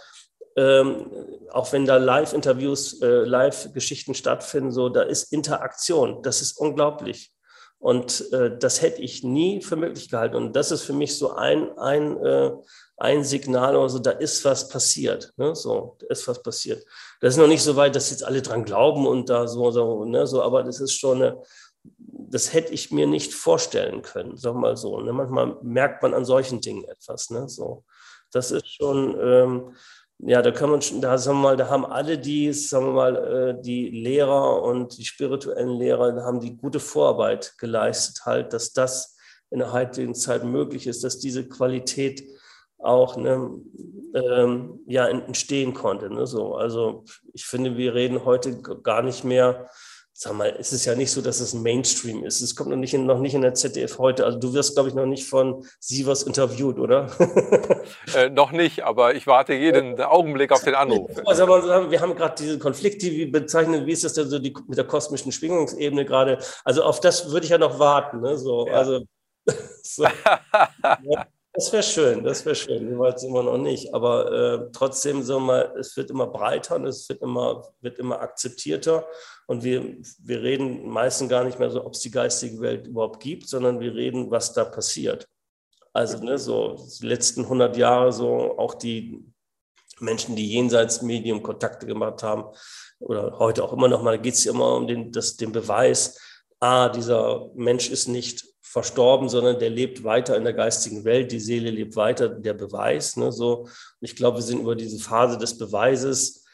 ähm, auch wenn da Live-Interviews, äh, Live-Geschichten stattfinden, so, da ist Interaktion. Das ist unglaublich. Und äh, das hätte ich nie für möglich gehalten. Und das ist für mich so ein, ein, äh, ein Signal oder so, da ist was passiert. Ne? So, da ist was passiert. Das ist noch nicht so weit, dass jetzt alle dran glauben und da so, so, ne? so aber das ist schon eine, das hätte ich mir nicht vorstellen können, sag mal so. Ne? Manchmal merkt man an solchen Dingen etwas. Ne? So, das ist schon, ähm, ja, da kann man schon, da sagen wir mal, da haben alle die, sagen wir mal, äh, die Lehrer und die spirituellen Lehrer, haben die gute Vorarbeit geleistet, halt, dass das in der heutigen Zeit möglich ist, dass diese Qualität auch ne, ähm, ja, entstehen konnte. Ne, so. Also ich finde, wir reden heute gar nicht mehr sag mal, es ist ja nicht so, dass es ein Mainstream ist. Es kommt noch nicht in, noch nicht in der ZDF heute. Also du wirst, glaube ich, noch nicht von Sievers interviewt, oder? äh, noch nicht, aber ich warte jeden Augenblick auf den Anruf. Also, wir haben gerade diese Konflikte, wie bezeichnen, wie ist das denn so die, mit der kosmischen Schwingungsebene gerade? Also auf das würde ich ja noch warten. Ne? So, ja. Also, so. ja. Das wäre schön, das wäre schön. So weit sind wir noch nicht. Aber äh, trotzdem, so mal, es wird immer breiter und es wird immer, wird immer akzeptierter. Und wir, wir reden meistens gar nicht mehr so, ob es die geistige Welt überhaupt gibt, sondern wir reden, was da passiert. Also ne, so die letzten 100 Jahre, so auch die Menschen, die jenseits Medium Kontakte gemacht haben oder heute auch immer noch mal, geht es immer um den, das, den Beweis, ah, dieser Mensch ist nicht verstorben, sondern der lebt weiter in der geistigen Welt, die Seele lebt weiter, der Beweis. Ne, so. Und ich glaube, wir sind über diese Phase des Beweises,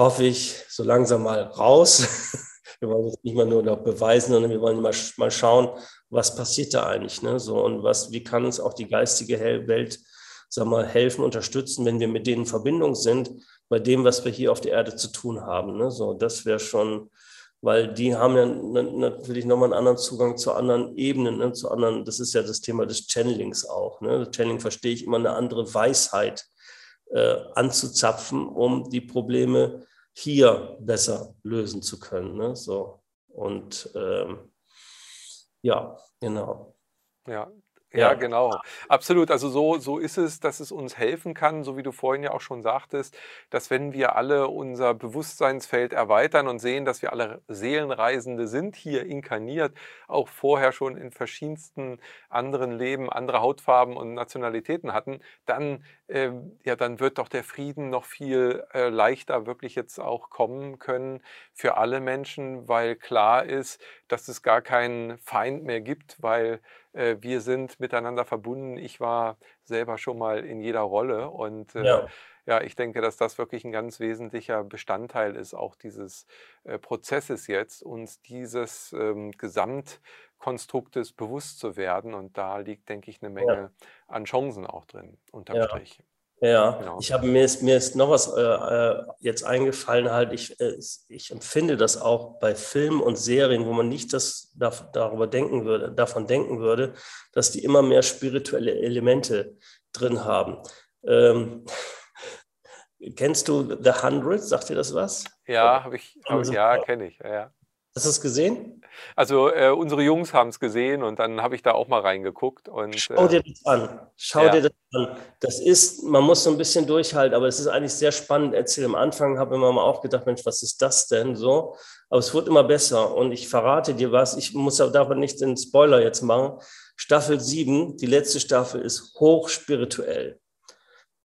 hoffe ich, so langsam mal raus. wir wollen jetzt nicht mal nur noch beweisen, sondern wir wollen mal, mal schauen, was passiert da eigentlich. Ne? So, und was, wie kann uns auch die geistige Welt sag mal, helfen, unterstützen, wenn wir mit denen in Verbindung sind, bei dem, was wir hier auf der Erde zu tun haben. Ne? So, das wäre schon, weil die haben ja natürlich nochmal einen anderen Zugang zu anderen Ebenen, ne? zu anderen, das ist ja das Thema des Channelings auch. Ne? Das Channeling verstehe ich immer eine andere Weisheit äh, anzuzapfen, um die Probleme hier besser lösen zu können. Ne? So. Und ähm, ja, genau. Ja, ja, genau. Absolut. Also so, so ist es, dass es uns helfen kann, so wie du vorhin ja auch schon sagtest, dass wenn wir alle unser Bewusstseinsfeld erweitern und sehen, dass wir alle Seelenreisende sind, hier inkarniert, auch vorher schon in verschiedensten anderen Leben andere Hautfarben und Nationalitäten hatten, dann, äh, ja, dann wird doch der Frieden noch viel äh, leichter wirklich jetzt auch kommen können für alle Menschen, weil klar ist, dass es gar keinen Feind mehr gibt, weil wir sind miteinander verbunden. Ich war selber schon mal in jeder Rolle und äh, ja. ja. ich denke, dass das wirklich ein ganz wesentlicher Bestandteil ist, auch dieses äh, Prozesses jetzt, uns dieses ähm, Gesamtkonstruktes bewusst zu werden. Und da liegt, denke ich, eine Menge ja. an Chancen auch drin, unterm ja. Strich. Ja, genau. ich habe mir ist, mir ist noch was äh, äh, jetzt eingefallen, halt, ich, äh, ich empfinde das auch bei Filmen und Serien, wo man nicht das da, darüber denken würde, davon denken würde, dass die immer mehr spirituelle Elemente drin haben. Ähm, kennst du The Hundred? Sagt dir das was? Ja, habe ich, hab, ja, kenne ich. Ja. Hast du es gesehen? Also äh, unsere Jungs haben es gesehen und dann habe ich da auch mal reingeguckt. Und, Schau dir das an. Schau ja. dir das an. Das ist, man muss so ein bisschen durchhalten, aber es ist eigentlich sehr spannend. Erzähl am Anfang, habe ich immer mal auch gedacht, Mensch, was ist das denn so? Aber es wird immer besser und ich verrate dir was. Ich muss aber davon nicht den Spoiler jetzt machen. Staffel 7, die letzte Staffel, ist hochspirituell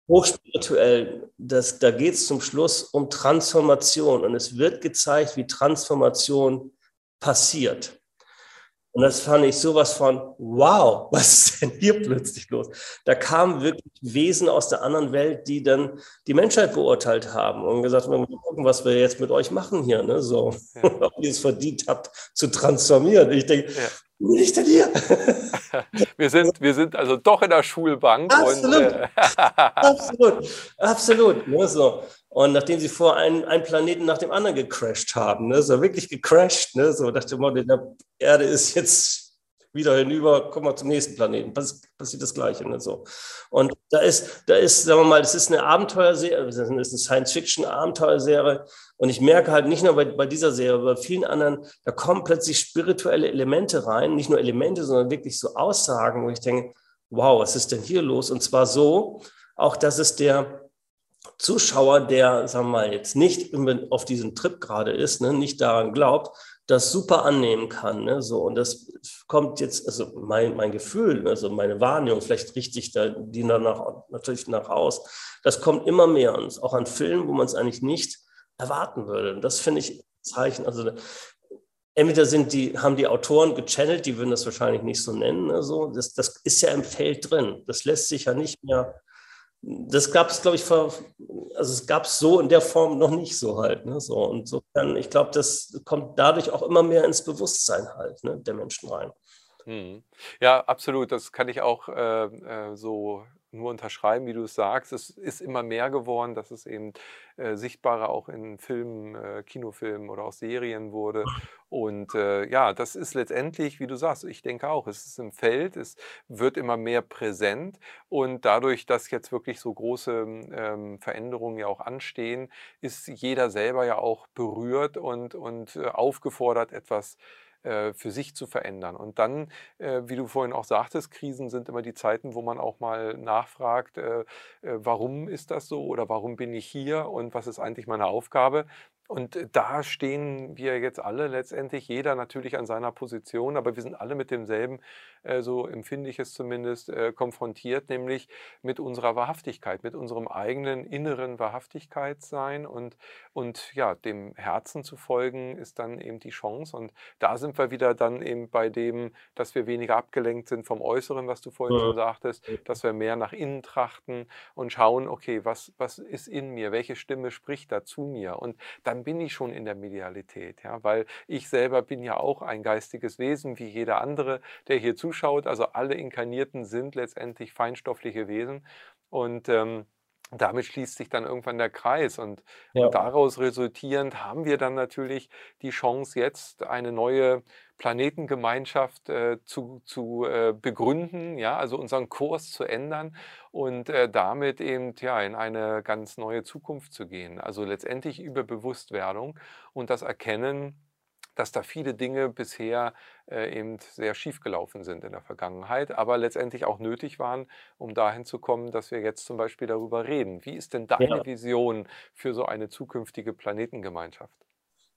hochspirituell, das, da geht es zum Schluss um Transformation und es wird gezeigt, wie Transformation passiert. Und das fand ich sowas von, wow, was ist denn hier plötzlich los? Da kamen wirklich Wesen aus der anderen Welt, die dann die Menschheit beurteilt haben und gesagt haben, wir gucken, was wir jetzt mit euch machen hier, ne? so, ja. ob ihr es verdient habt, zu transformieren. Ich denke, ja bin ich denn hier? wir, sind, wir sind also doch in der Schulbank. Absolut. Und, äh absolut. Absolut. Ne, so. Und nachdem sie vor einen, einen Planeten nach dem anderen gecrashed haben, ne, so wirklich gecrashed, ne, so dachte man, die Erde ist jetzt wieder hinüber, kommen wir zum nächsten Planeten. Pass, passiert das Gleiche. Ne, so. Und da ist, da ist, sagen wir mal, das ist eine Abenteuerserie, das ist eine Science-Fiction-Abenteuerserie. Und ich merke halt nicht nur bei, bei dieser Serie, aber bei vielen anderen, da kommen plötzlich spirituelle Elemente rein. Nicht nur Elemente, sondern wirklich so Aussagen, wo ich denke, wow, was ist denn hier los? Und zwar so, auch dass es der Zuschauer, der, sagen wir mal, jetzt nicht auf diesem Trip gerade ist, ne, nicht daran glaubt, das super annehmen kann. Ne? So, und das kommt jetzt, also mein, mein Gefühl, also meine Wahrnehmung, vielleicht richtig da, die danach natürlich nach aus, das kommt immer mehr und auch an Filmen, wo man es eigentlich nicht erwarten würde. Und das finde ich Zeichen. Also entweder sind die, haben die Autoren gechannelt, die würden das wahrscheinlich nicht so nennen. Ne? So, das, das ist ja im Feld drin. Das lässt sich ja nicht mehr das gab es, glaube ich, vor, also es gab es so in der Form noch nicht so halt. Ne? So, und so kann, ich glaube, das kommt dadurch auch immer mehr ins Bewusstsein halt ne, der Menschen rein. Hm. Ja, absolut. Das kann ich auch äh, äh, so nur unterschreiben, wie du es sagst. Es ist immer mehr geworden, dass es eben äh, sichtbarer auch in Filmen, äh, Kinofilmen oder auch Serien wurde. Und äh, ja, das ist letztendlich, wie du sagst, ich denke auch, es ist im Feld, es wird immer mehr präsent und dadurch, dass jetzt wirklich so große ähm, Veränderungen ja auch anstehen, ist jeder selber ja auch berührt und, und äh, aufgefordert, etwas für sich zu verändern. Und dann, äh, wie du vorhin auch sagtest, Krisen sind immer die Zeiten, wo man auch mal nachfragt, äh, warum ist das so oder warum bin ich hier und was ist eigentlich meine Aufgabe. und äh, da stehen wir jetzt alle letztendlich, jeder natürlich an seiner Position, aber wir sind alle mit demselben, äh, so empfinde ich es zumindest, äh, konfrontiert, nämlich mit unserer Wahrhaftigkeit, mit unserem eigenen inneren Wahrhaftigkeitssein und, und ja, dem Herzen zu folgen, ist dann eben die Chance. Und da sind wir wieder dann eben bei dem, dass wir weniger abgelenkt sind vom Äußeren, was du vorhin schon sagtest, dass wir mehr nach innen trachten und schauen, okay, was, was ist in mir, welche Stimme spricht da zu mir? Und dann bin ich schon in der Medialität, ja, weil ich selber bin ja auch ein geistiges Wesen, wie jeder andere, der hier zuschaut. Also alle Inkarnierten sind letztendlich feinstoffliche Wesen und ähm, damit schließt sich dann irgendwann der Kreis und, ja. und, daraus resultierend haben wir dann natürlich die Chance, jetzt eine neue Planetengemeinschaft äh, zu, zu äh, begründen, ja, also unseren Kurs zu ändern und äh, damit eben ja, in eine ganz neue Zukunft zu gehen. Also letztendlich über Bewusstwerdung und das Erkennen, dass da viele Dinge bisher äh, eben sehr schief gelaufen sind in der Vergangenheit, aber letztendlich auch nötig waren, um dahin zu kommen, dass wir jetzt zum Beispiel darüber reden. Wie ist denn deine ja. Vision für so eine zukünftige Planetengemeinschaft?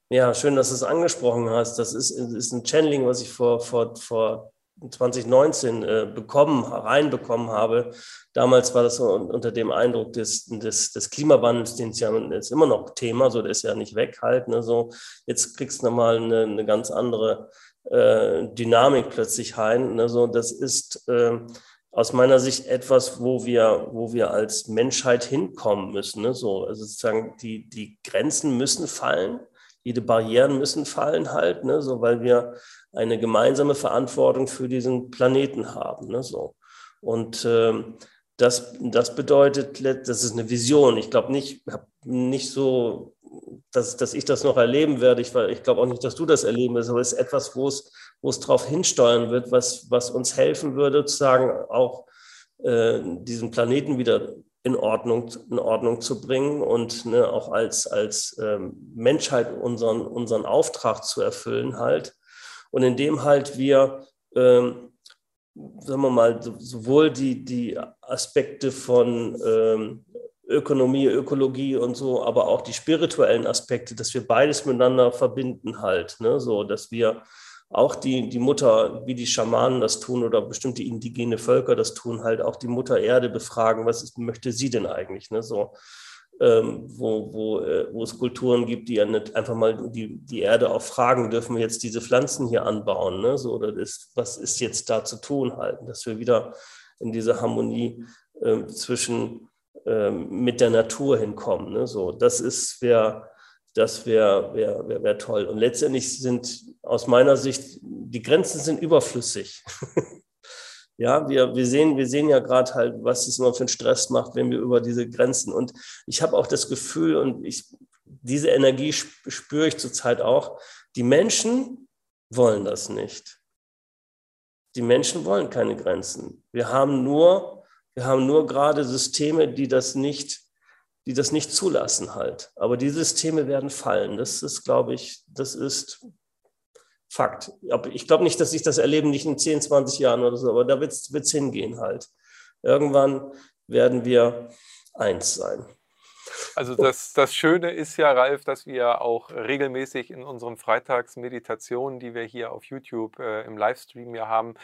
Ja, schön, dass du es angesprochen hast. Das ist, ist ein Channeling, was ich vor, vor, vor 2019 äh, bekommen, reinbekommen habe. Damals war das so unter dem Eindruck des, des, des Klimawandels, den es ja ist immer noch Thema, so der ist ja nicht weg halt. Ne, so. Jetzt kriegst du nochmal eine, eine ganz andere äh, Dynamik plötzlich rein. Ne, so. Das ist äh, aus meiner Sicht etwas, wo wir, wo wir als Menschheit hinkommen müssen. Ne, so. Also sozusagen die, die Grenzen müssen fallen jede Barrieren müssen fallen halt, ne, so, weil wir eine gemeinsame Verantwortung für diesen Planeten haben. Ne, so. Und ähm, das, das bedeutet, das ist eine Vision. Ich glaube nicht, nicht so, dass, dass ich das noch erleben werde. Ich, ich glaube auch nicht, dass du das erleben wirst, aber es ist etwas, wo es, wo es darauf hinsteuern wird, was, was uns helfen würde, sozusagen auch äh, diesen Planeten wieder in Ordnung, in Ordnung zu bringen und ne, auch als, als ähm, Menschheit unseren, unseren Auftrag zu erfüllen halt. Und indem halt wir, ähm, sagen wir mal, sowohl die, die Aspekte von ähm, Ökonomie, Ökologie und so, aber auch die spirituellen Aspekte, dass wir beides miteinander verbinden halt, ne, so, dass wir auch die, die Mutter, wie die Schamanen das tun oder bestimmte indigene Völker das tun, halt auch die Mutter Erde befragen, was ist, möchte sie denn eigentlich? Ne? So, ähm, wo, wo, äh, wo es Kulturen gibt, die ja nicht einfach mal die, die Erde auch fragen, dürfen wir jetzt diese Pflanzen hier anbauen? Ne? So, oder ist, was ist jetzt da zu tun halt, dass wir wieder in diese Harmonie äh, zwischen äh, mit der Natur hinkommen. Ne? So, das ist, wer das wäre wär, wär, wär toll. Und letztendlich sind aus meiner Sicht, die Grenzen sind überflüssig. ja, wir, wir, sehen, wir sehen ja gerade halt, was es immer für einen Stress macht, wenn wir über diese Grenzen. Und ich habe auch das Gefühl, und ich, diese Energie spüre ich zurzeit auch, die Menschen wollen das nicht. Die Menschen wollen keine Grenzen. Wir haben nur, wir haben nur gerade Systeme, die das nicht die das nicht zulassen halt. Aber die Systeme werden fallen. Das ist, glaube ich, das ist Fakt. Ich glaube nicht, dass sich das erleben, nicht in 10, 20 Jahren oder so, aber da wird es hingehen halt. Irgendwann werden wir eins sein. Also das, das Schöne ist ja, Ralf, dass wir auch regelmäßig in unseren Freitagsmeditationen, die wir hier auf YouTube äh, im Livestream ja haben,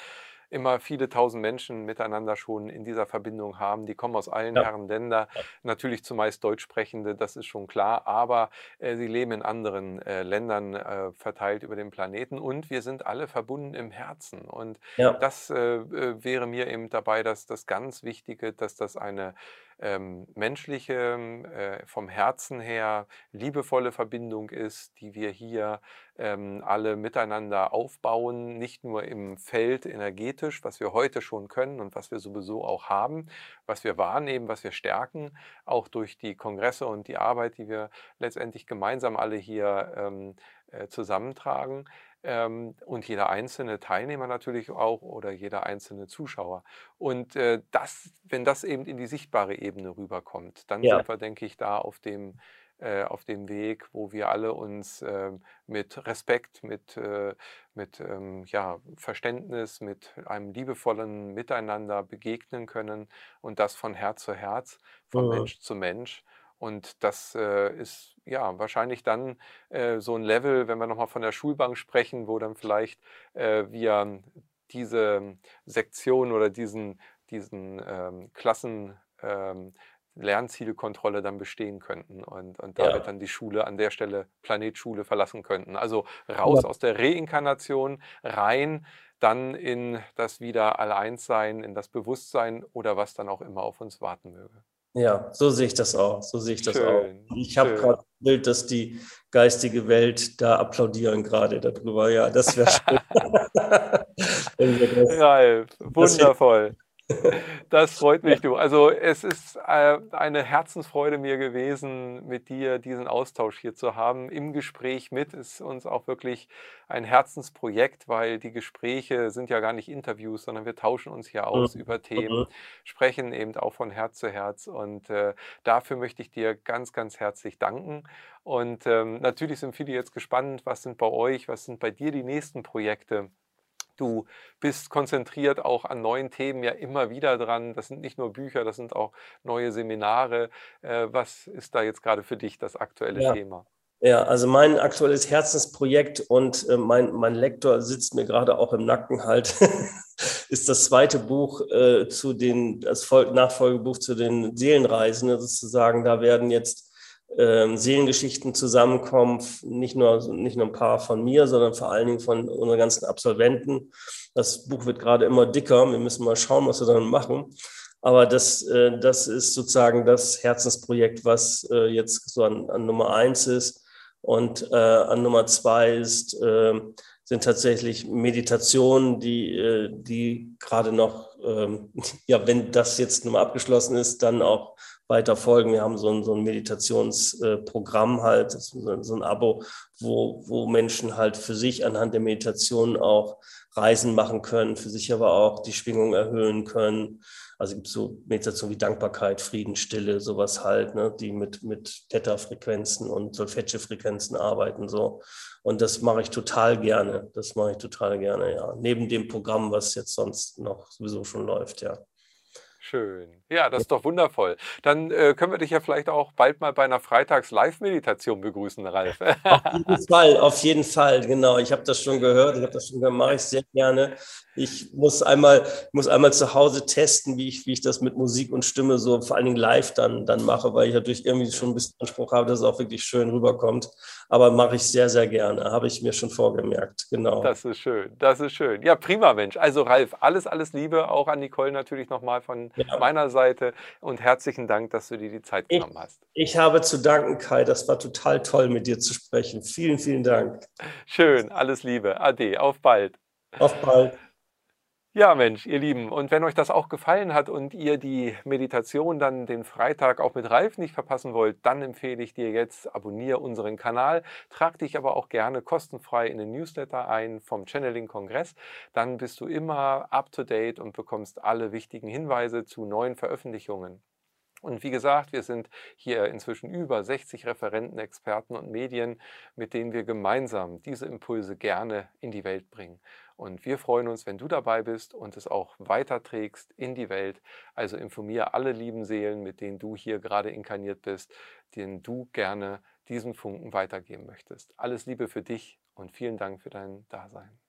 immer viele tausend Menschen miteinander schon in dieser Verbindung haben. Die kommen aus allen ja. Herren Länder, natürlich zumeist Deutschsprechende, das ist schon klar, aber äh, sie leben in anderen äh, Ländern äh, verteilt über den Planeten und wir sind alle verbunden im Herzen. Und ja. das äh, äh, wäre mir eben dabei dass das ganz Wichtige, dass das eine ähm, menschliche, äh, vom Herzen her liebevolle Verbindung ist, die wir hier ähm, alle miteinander aufbauen, nicht nur im Feld energetisch, was wir heute schon können und was wir sowieso auch haben, was wir wahrnehmen, was wir stärken, auch durch die Kongresse und die Arbeit, die wir letztendlich gemeinsam alle hier ähm, äh, zusammentragen, und jeder einzelne Teilnehmer natürlich auch oder jeder einzelne Zuschauer. Und äh, das, wenn das eben in die sichtbare Ebene rüberkommt, dann ja. sind wir, denke ich, da auf dem, äh, auf dem Weg, wo wir alle uns äh, mit Respekt, mit, äh, mit ähm, ja, Verständnis, mit einem liebevollen Miteinander begegnen können und das von Herz zu Herz, von mhm. Mensch zu Mensch. Und das äh, ist ja wahrscheinlich dann äh, so ein Level, wenn wir nochmal von der Schulbank sprechen, wo dann vielleicht äh, wir diese Sektion oder diesen, diesen ähm, Klassen ähm, Lernzielkontrolle dann bestehen könnten und, und damit ja. dann die Schule an der Stelle Planetschule verlassen könnten. Also raus ja. aus der Reinkarnation, rein dann in das wieder Alleinssein, in das Bewusstsein oder was dann auch immer auf uns warten möge. Ja, so sehe ich das auch. So sehe ich das schön, auch. Ich habe gerade Bild, dass die geistige Welt da applaudieren gerade darüber. Ja, das wäre schön. Ralf, wundervoll. Das freut mich, du. Also es ist äh, eine Herzensfreude mir gewesen, mit dir diesen Austausch hier zu haben. Im Gespräch mit ist uns auch wirklich ein Herzensprojekt, weil die Gespräche sind ja gar nicht Interviews, sondern wir tauschen uns hier aus mhm. über Themen, mhm. sprechen eben auch von Herz zu Herz. Und äh, dafür möchte ich dir ganz, ganz herzlich danken. Und ähm, natürlich sind viele jetzt gespannt, was sind bei euch, was sind bei dir die nächsten Projekte? Du bist konzentriert auch an neuen Themen ja immer wieder dran. Das sind nicht nur Bücher, das sind auch neue Seminare. Äh, was ist da jetzt gerade für dich das aktuelle ja. Thema? Ja, also mein aktuelles Herzensprojekt und äh, mein, mein Lektor sitzt mir gerade auch im Nacken halt, ist das zweite Buch äh, zu den, das Nachfolgebuch zu den Seelenreisen sozusagen. Da werden jetzt ähm, Seelengeschichten zusammenkommen, nicht nur, nicht nur ein paar von mir, sondern vor allen Dingen von unseren ganzen Absolventen. Das Buch wird gerade immer dicker. Wir müssen mal schauen, was wir dann machen. Aber das, äh, das ist sozusagen das Herzensprojekt, was äh, jetzt so an, an Nummer eins ist. Und äh, an Nummer zwei ist, äh, sind tatsächlich Meditationen, die, äh, die gerade noch, ähm, ja, wenn das jetzt nun mal abgeschlossen ist, dann auch weiter folgen. Wir haben so ein, so ein Meditationsprogramm halt, so ein Abo, wo, wo Menschen halt für sich anhand der Meditation auch Reisen machen können, für sich aber auch die Schwingung erhöhen können. Also gibt es so Meditationen wie Dankbarkeit, Frieden, Stille, sowas halt, ne, die mit, mit Theta-Frequenzen und Solfeggio-Frequenzen arbeiten. So. Und das mache ich total gerne. Das mache ich total gerne, ja. Neben dem Programm, was jetzt sonst noch sowieso schon läuft, ja. Schön. Ja, das ist doch wundervoll. Dann äh, können wir dich ja vielleicht auch bald mal bei einer Freitags-Live-Meditation begrüßen, Ralf. Auf jeden Fall, auf jeden Fall, genau. Ich habe das schon gehört, ich habe das schon gehört, mache ich sehr gerne. Ich muss einmal, muss einmal zu Hause testen, wie ich, wie ich das mit Musik und Stimme so vor allen Dingen live dann, dann mache, weil ich natürlich irgendwie schon ein bisschen Anspruch habe, dass es auch wirklich schön rüberkommt. Aber mache ich sehr, sehr gerne, habe ich mir schon vorgemerkt, genau. Das ist schön, das ist schön. Ja, prima, Mensch. Also Ralf, alles, alles Liebe, auch an Nicole natürlich nochmal von ja. meiner Seite und herzlichen Dank, dass du dir die Zeit ich, genommen hast. Ich habe zu danken, Kai. Das war total toll, mit dir zu sprechen. Vielen, vielen Dank. Schön, alles Liebe. Ade, auf bald. Auf bald. Ja, Mensch, ihr Lieben, und wenn euch das auch gefallen hat und ihr die Meditation dann den Freitag auch mit Ralf nicht verpassen wollt, dann empfehle ich dir jetzt, abonniere unseren Kanal, trag dich aber auch gerne kostenfrei in den Newsletter ein vom Channeling Kongress. Dann bist du immer up to date und bekommst alle wichtigen Hinweise zu neuen Veröffentlichungen. Und wie gesagt, wir sind hier inzwischen über 60 Referenten, Experten und Medien, mit denen wir gemeinsam diese Impulse gerne in die Welt bringen. Und wir freuen uns, wenn du dabei bist und es auch weiterträgst in die Welt. Also informiere alle lieben Seelen, mit denen du hier gerade inkarniert bist, denen du gerne diesen Funken weitergeben möchtest. Alles Liebe für dich und vielen Dank für dein Dasein.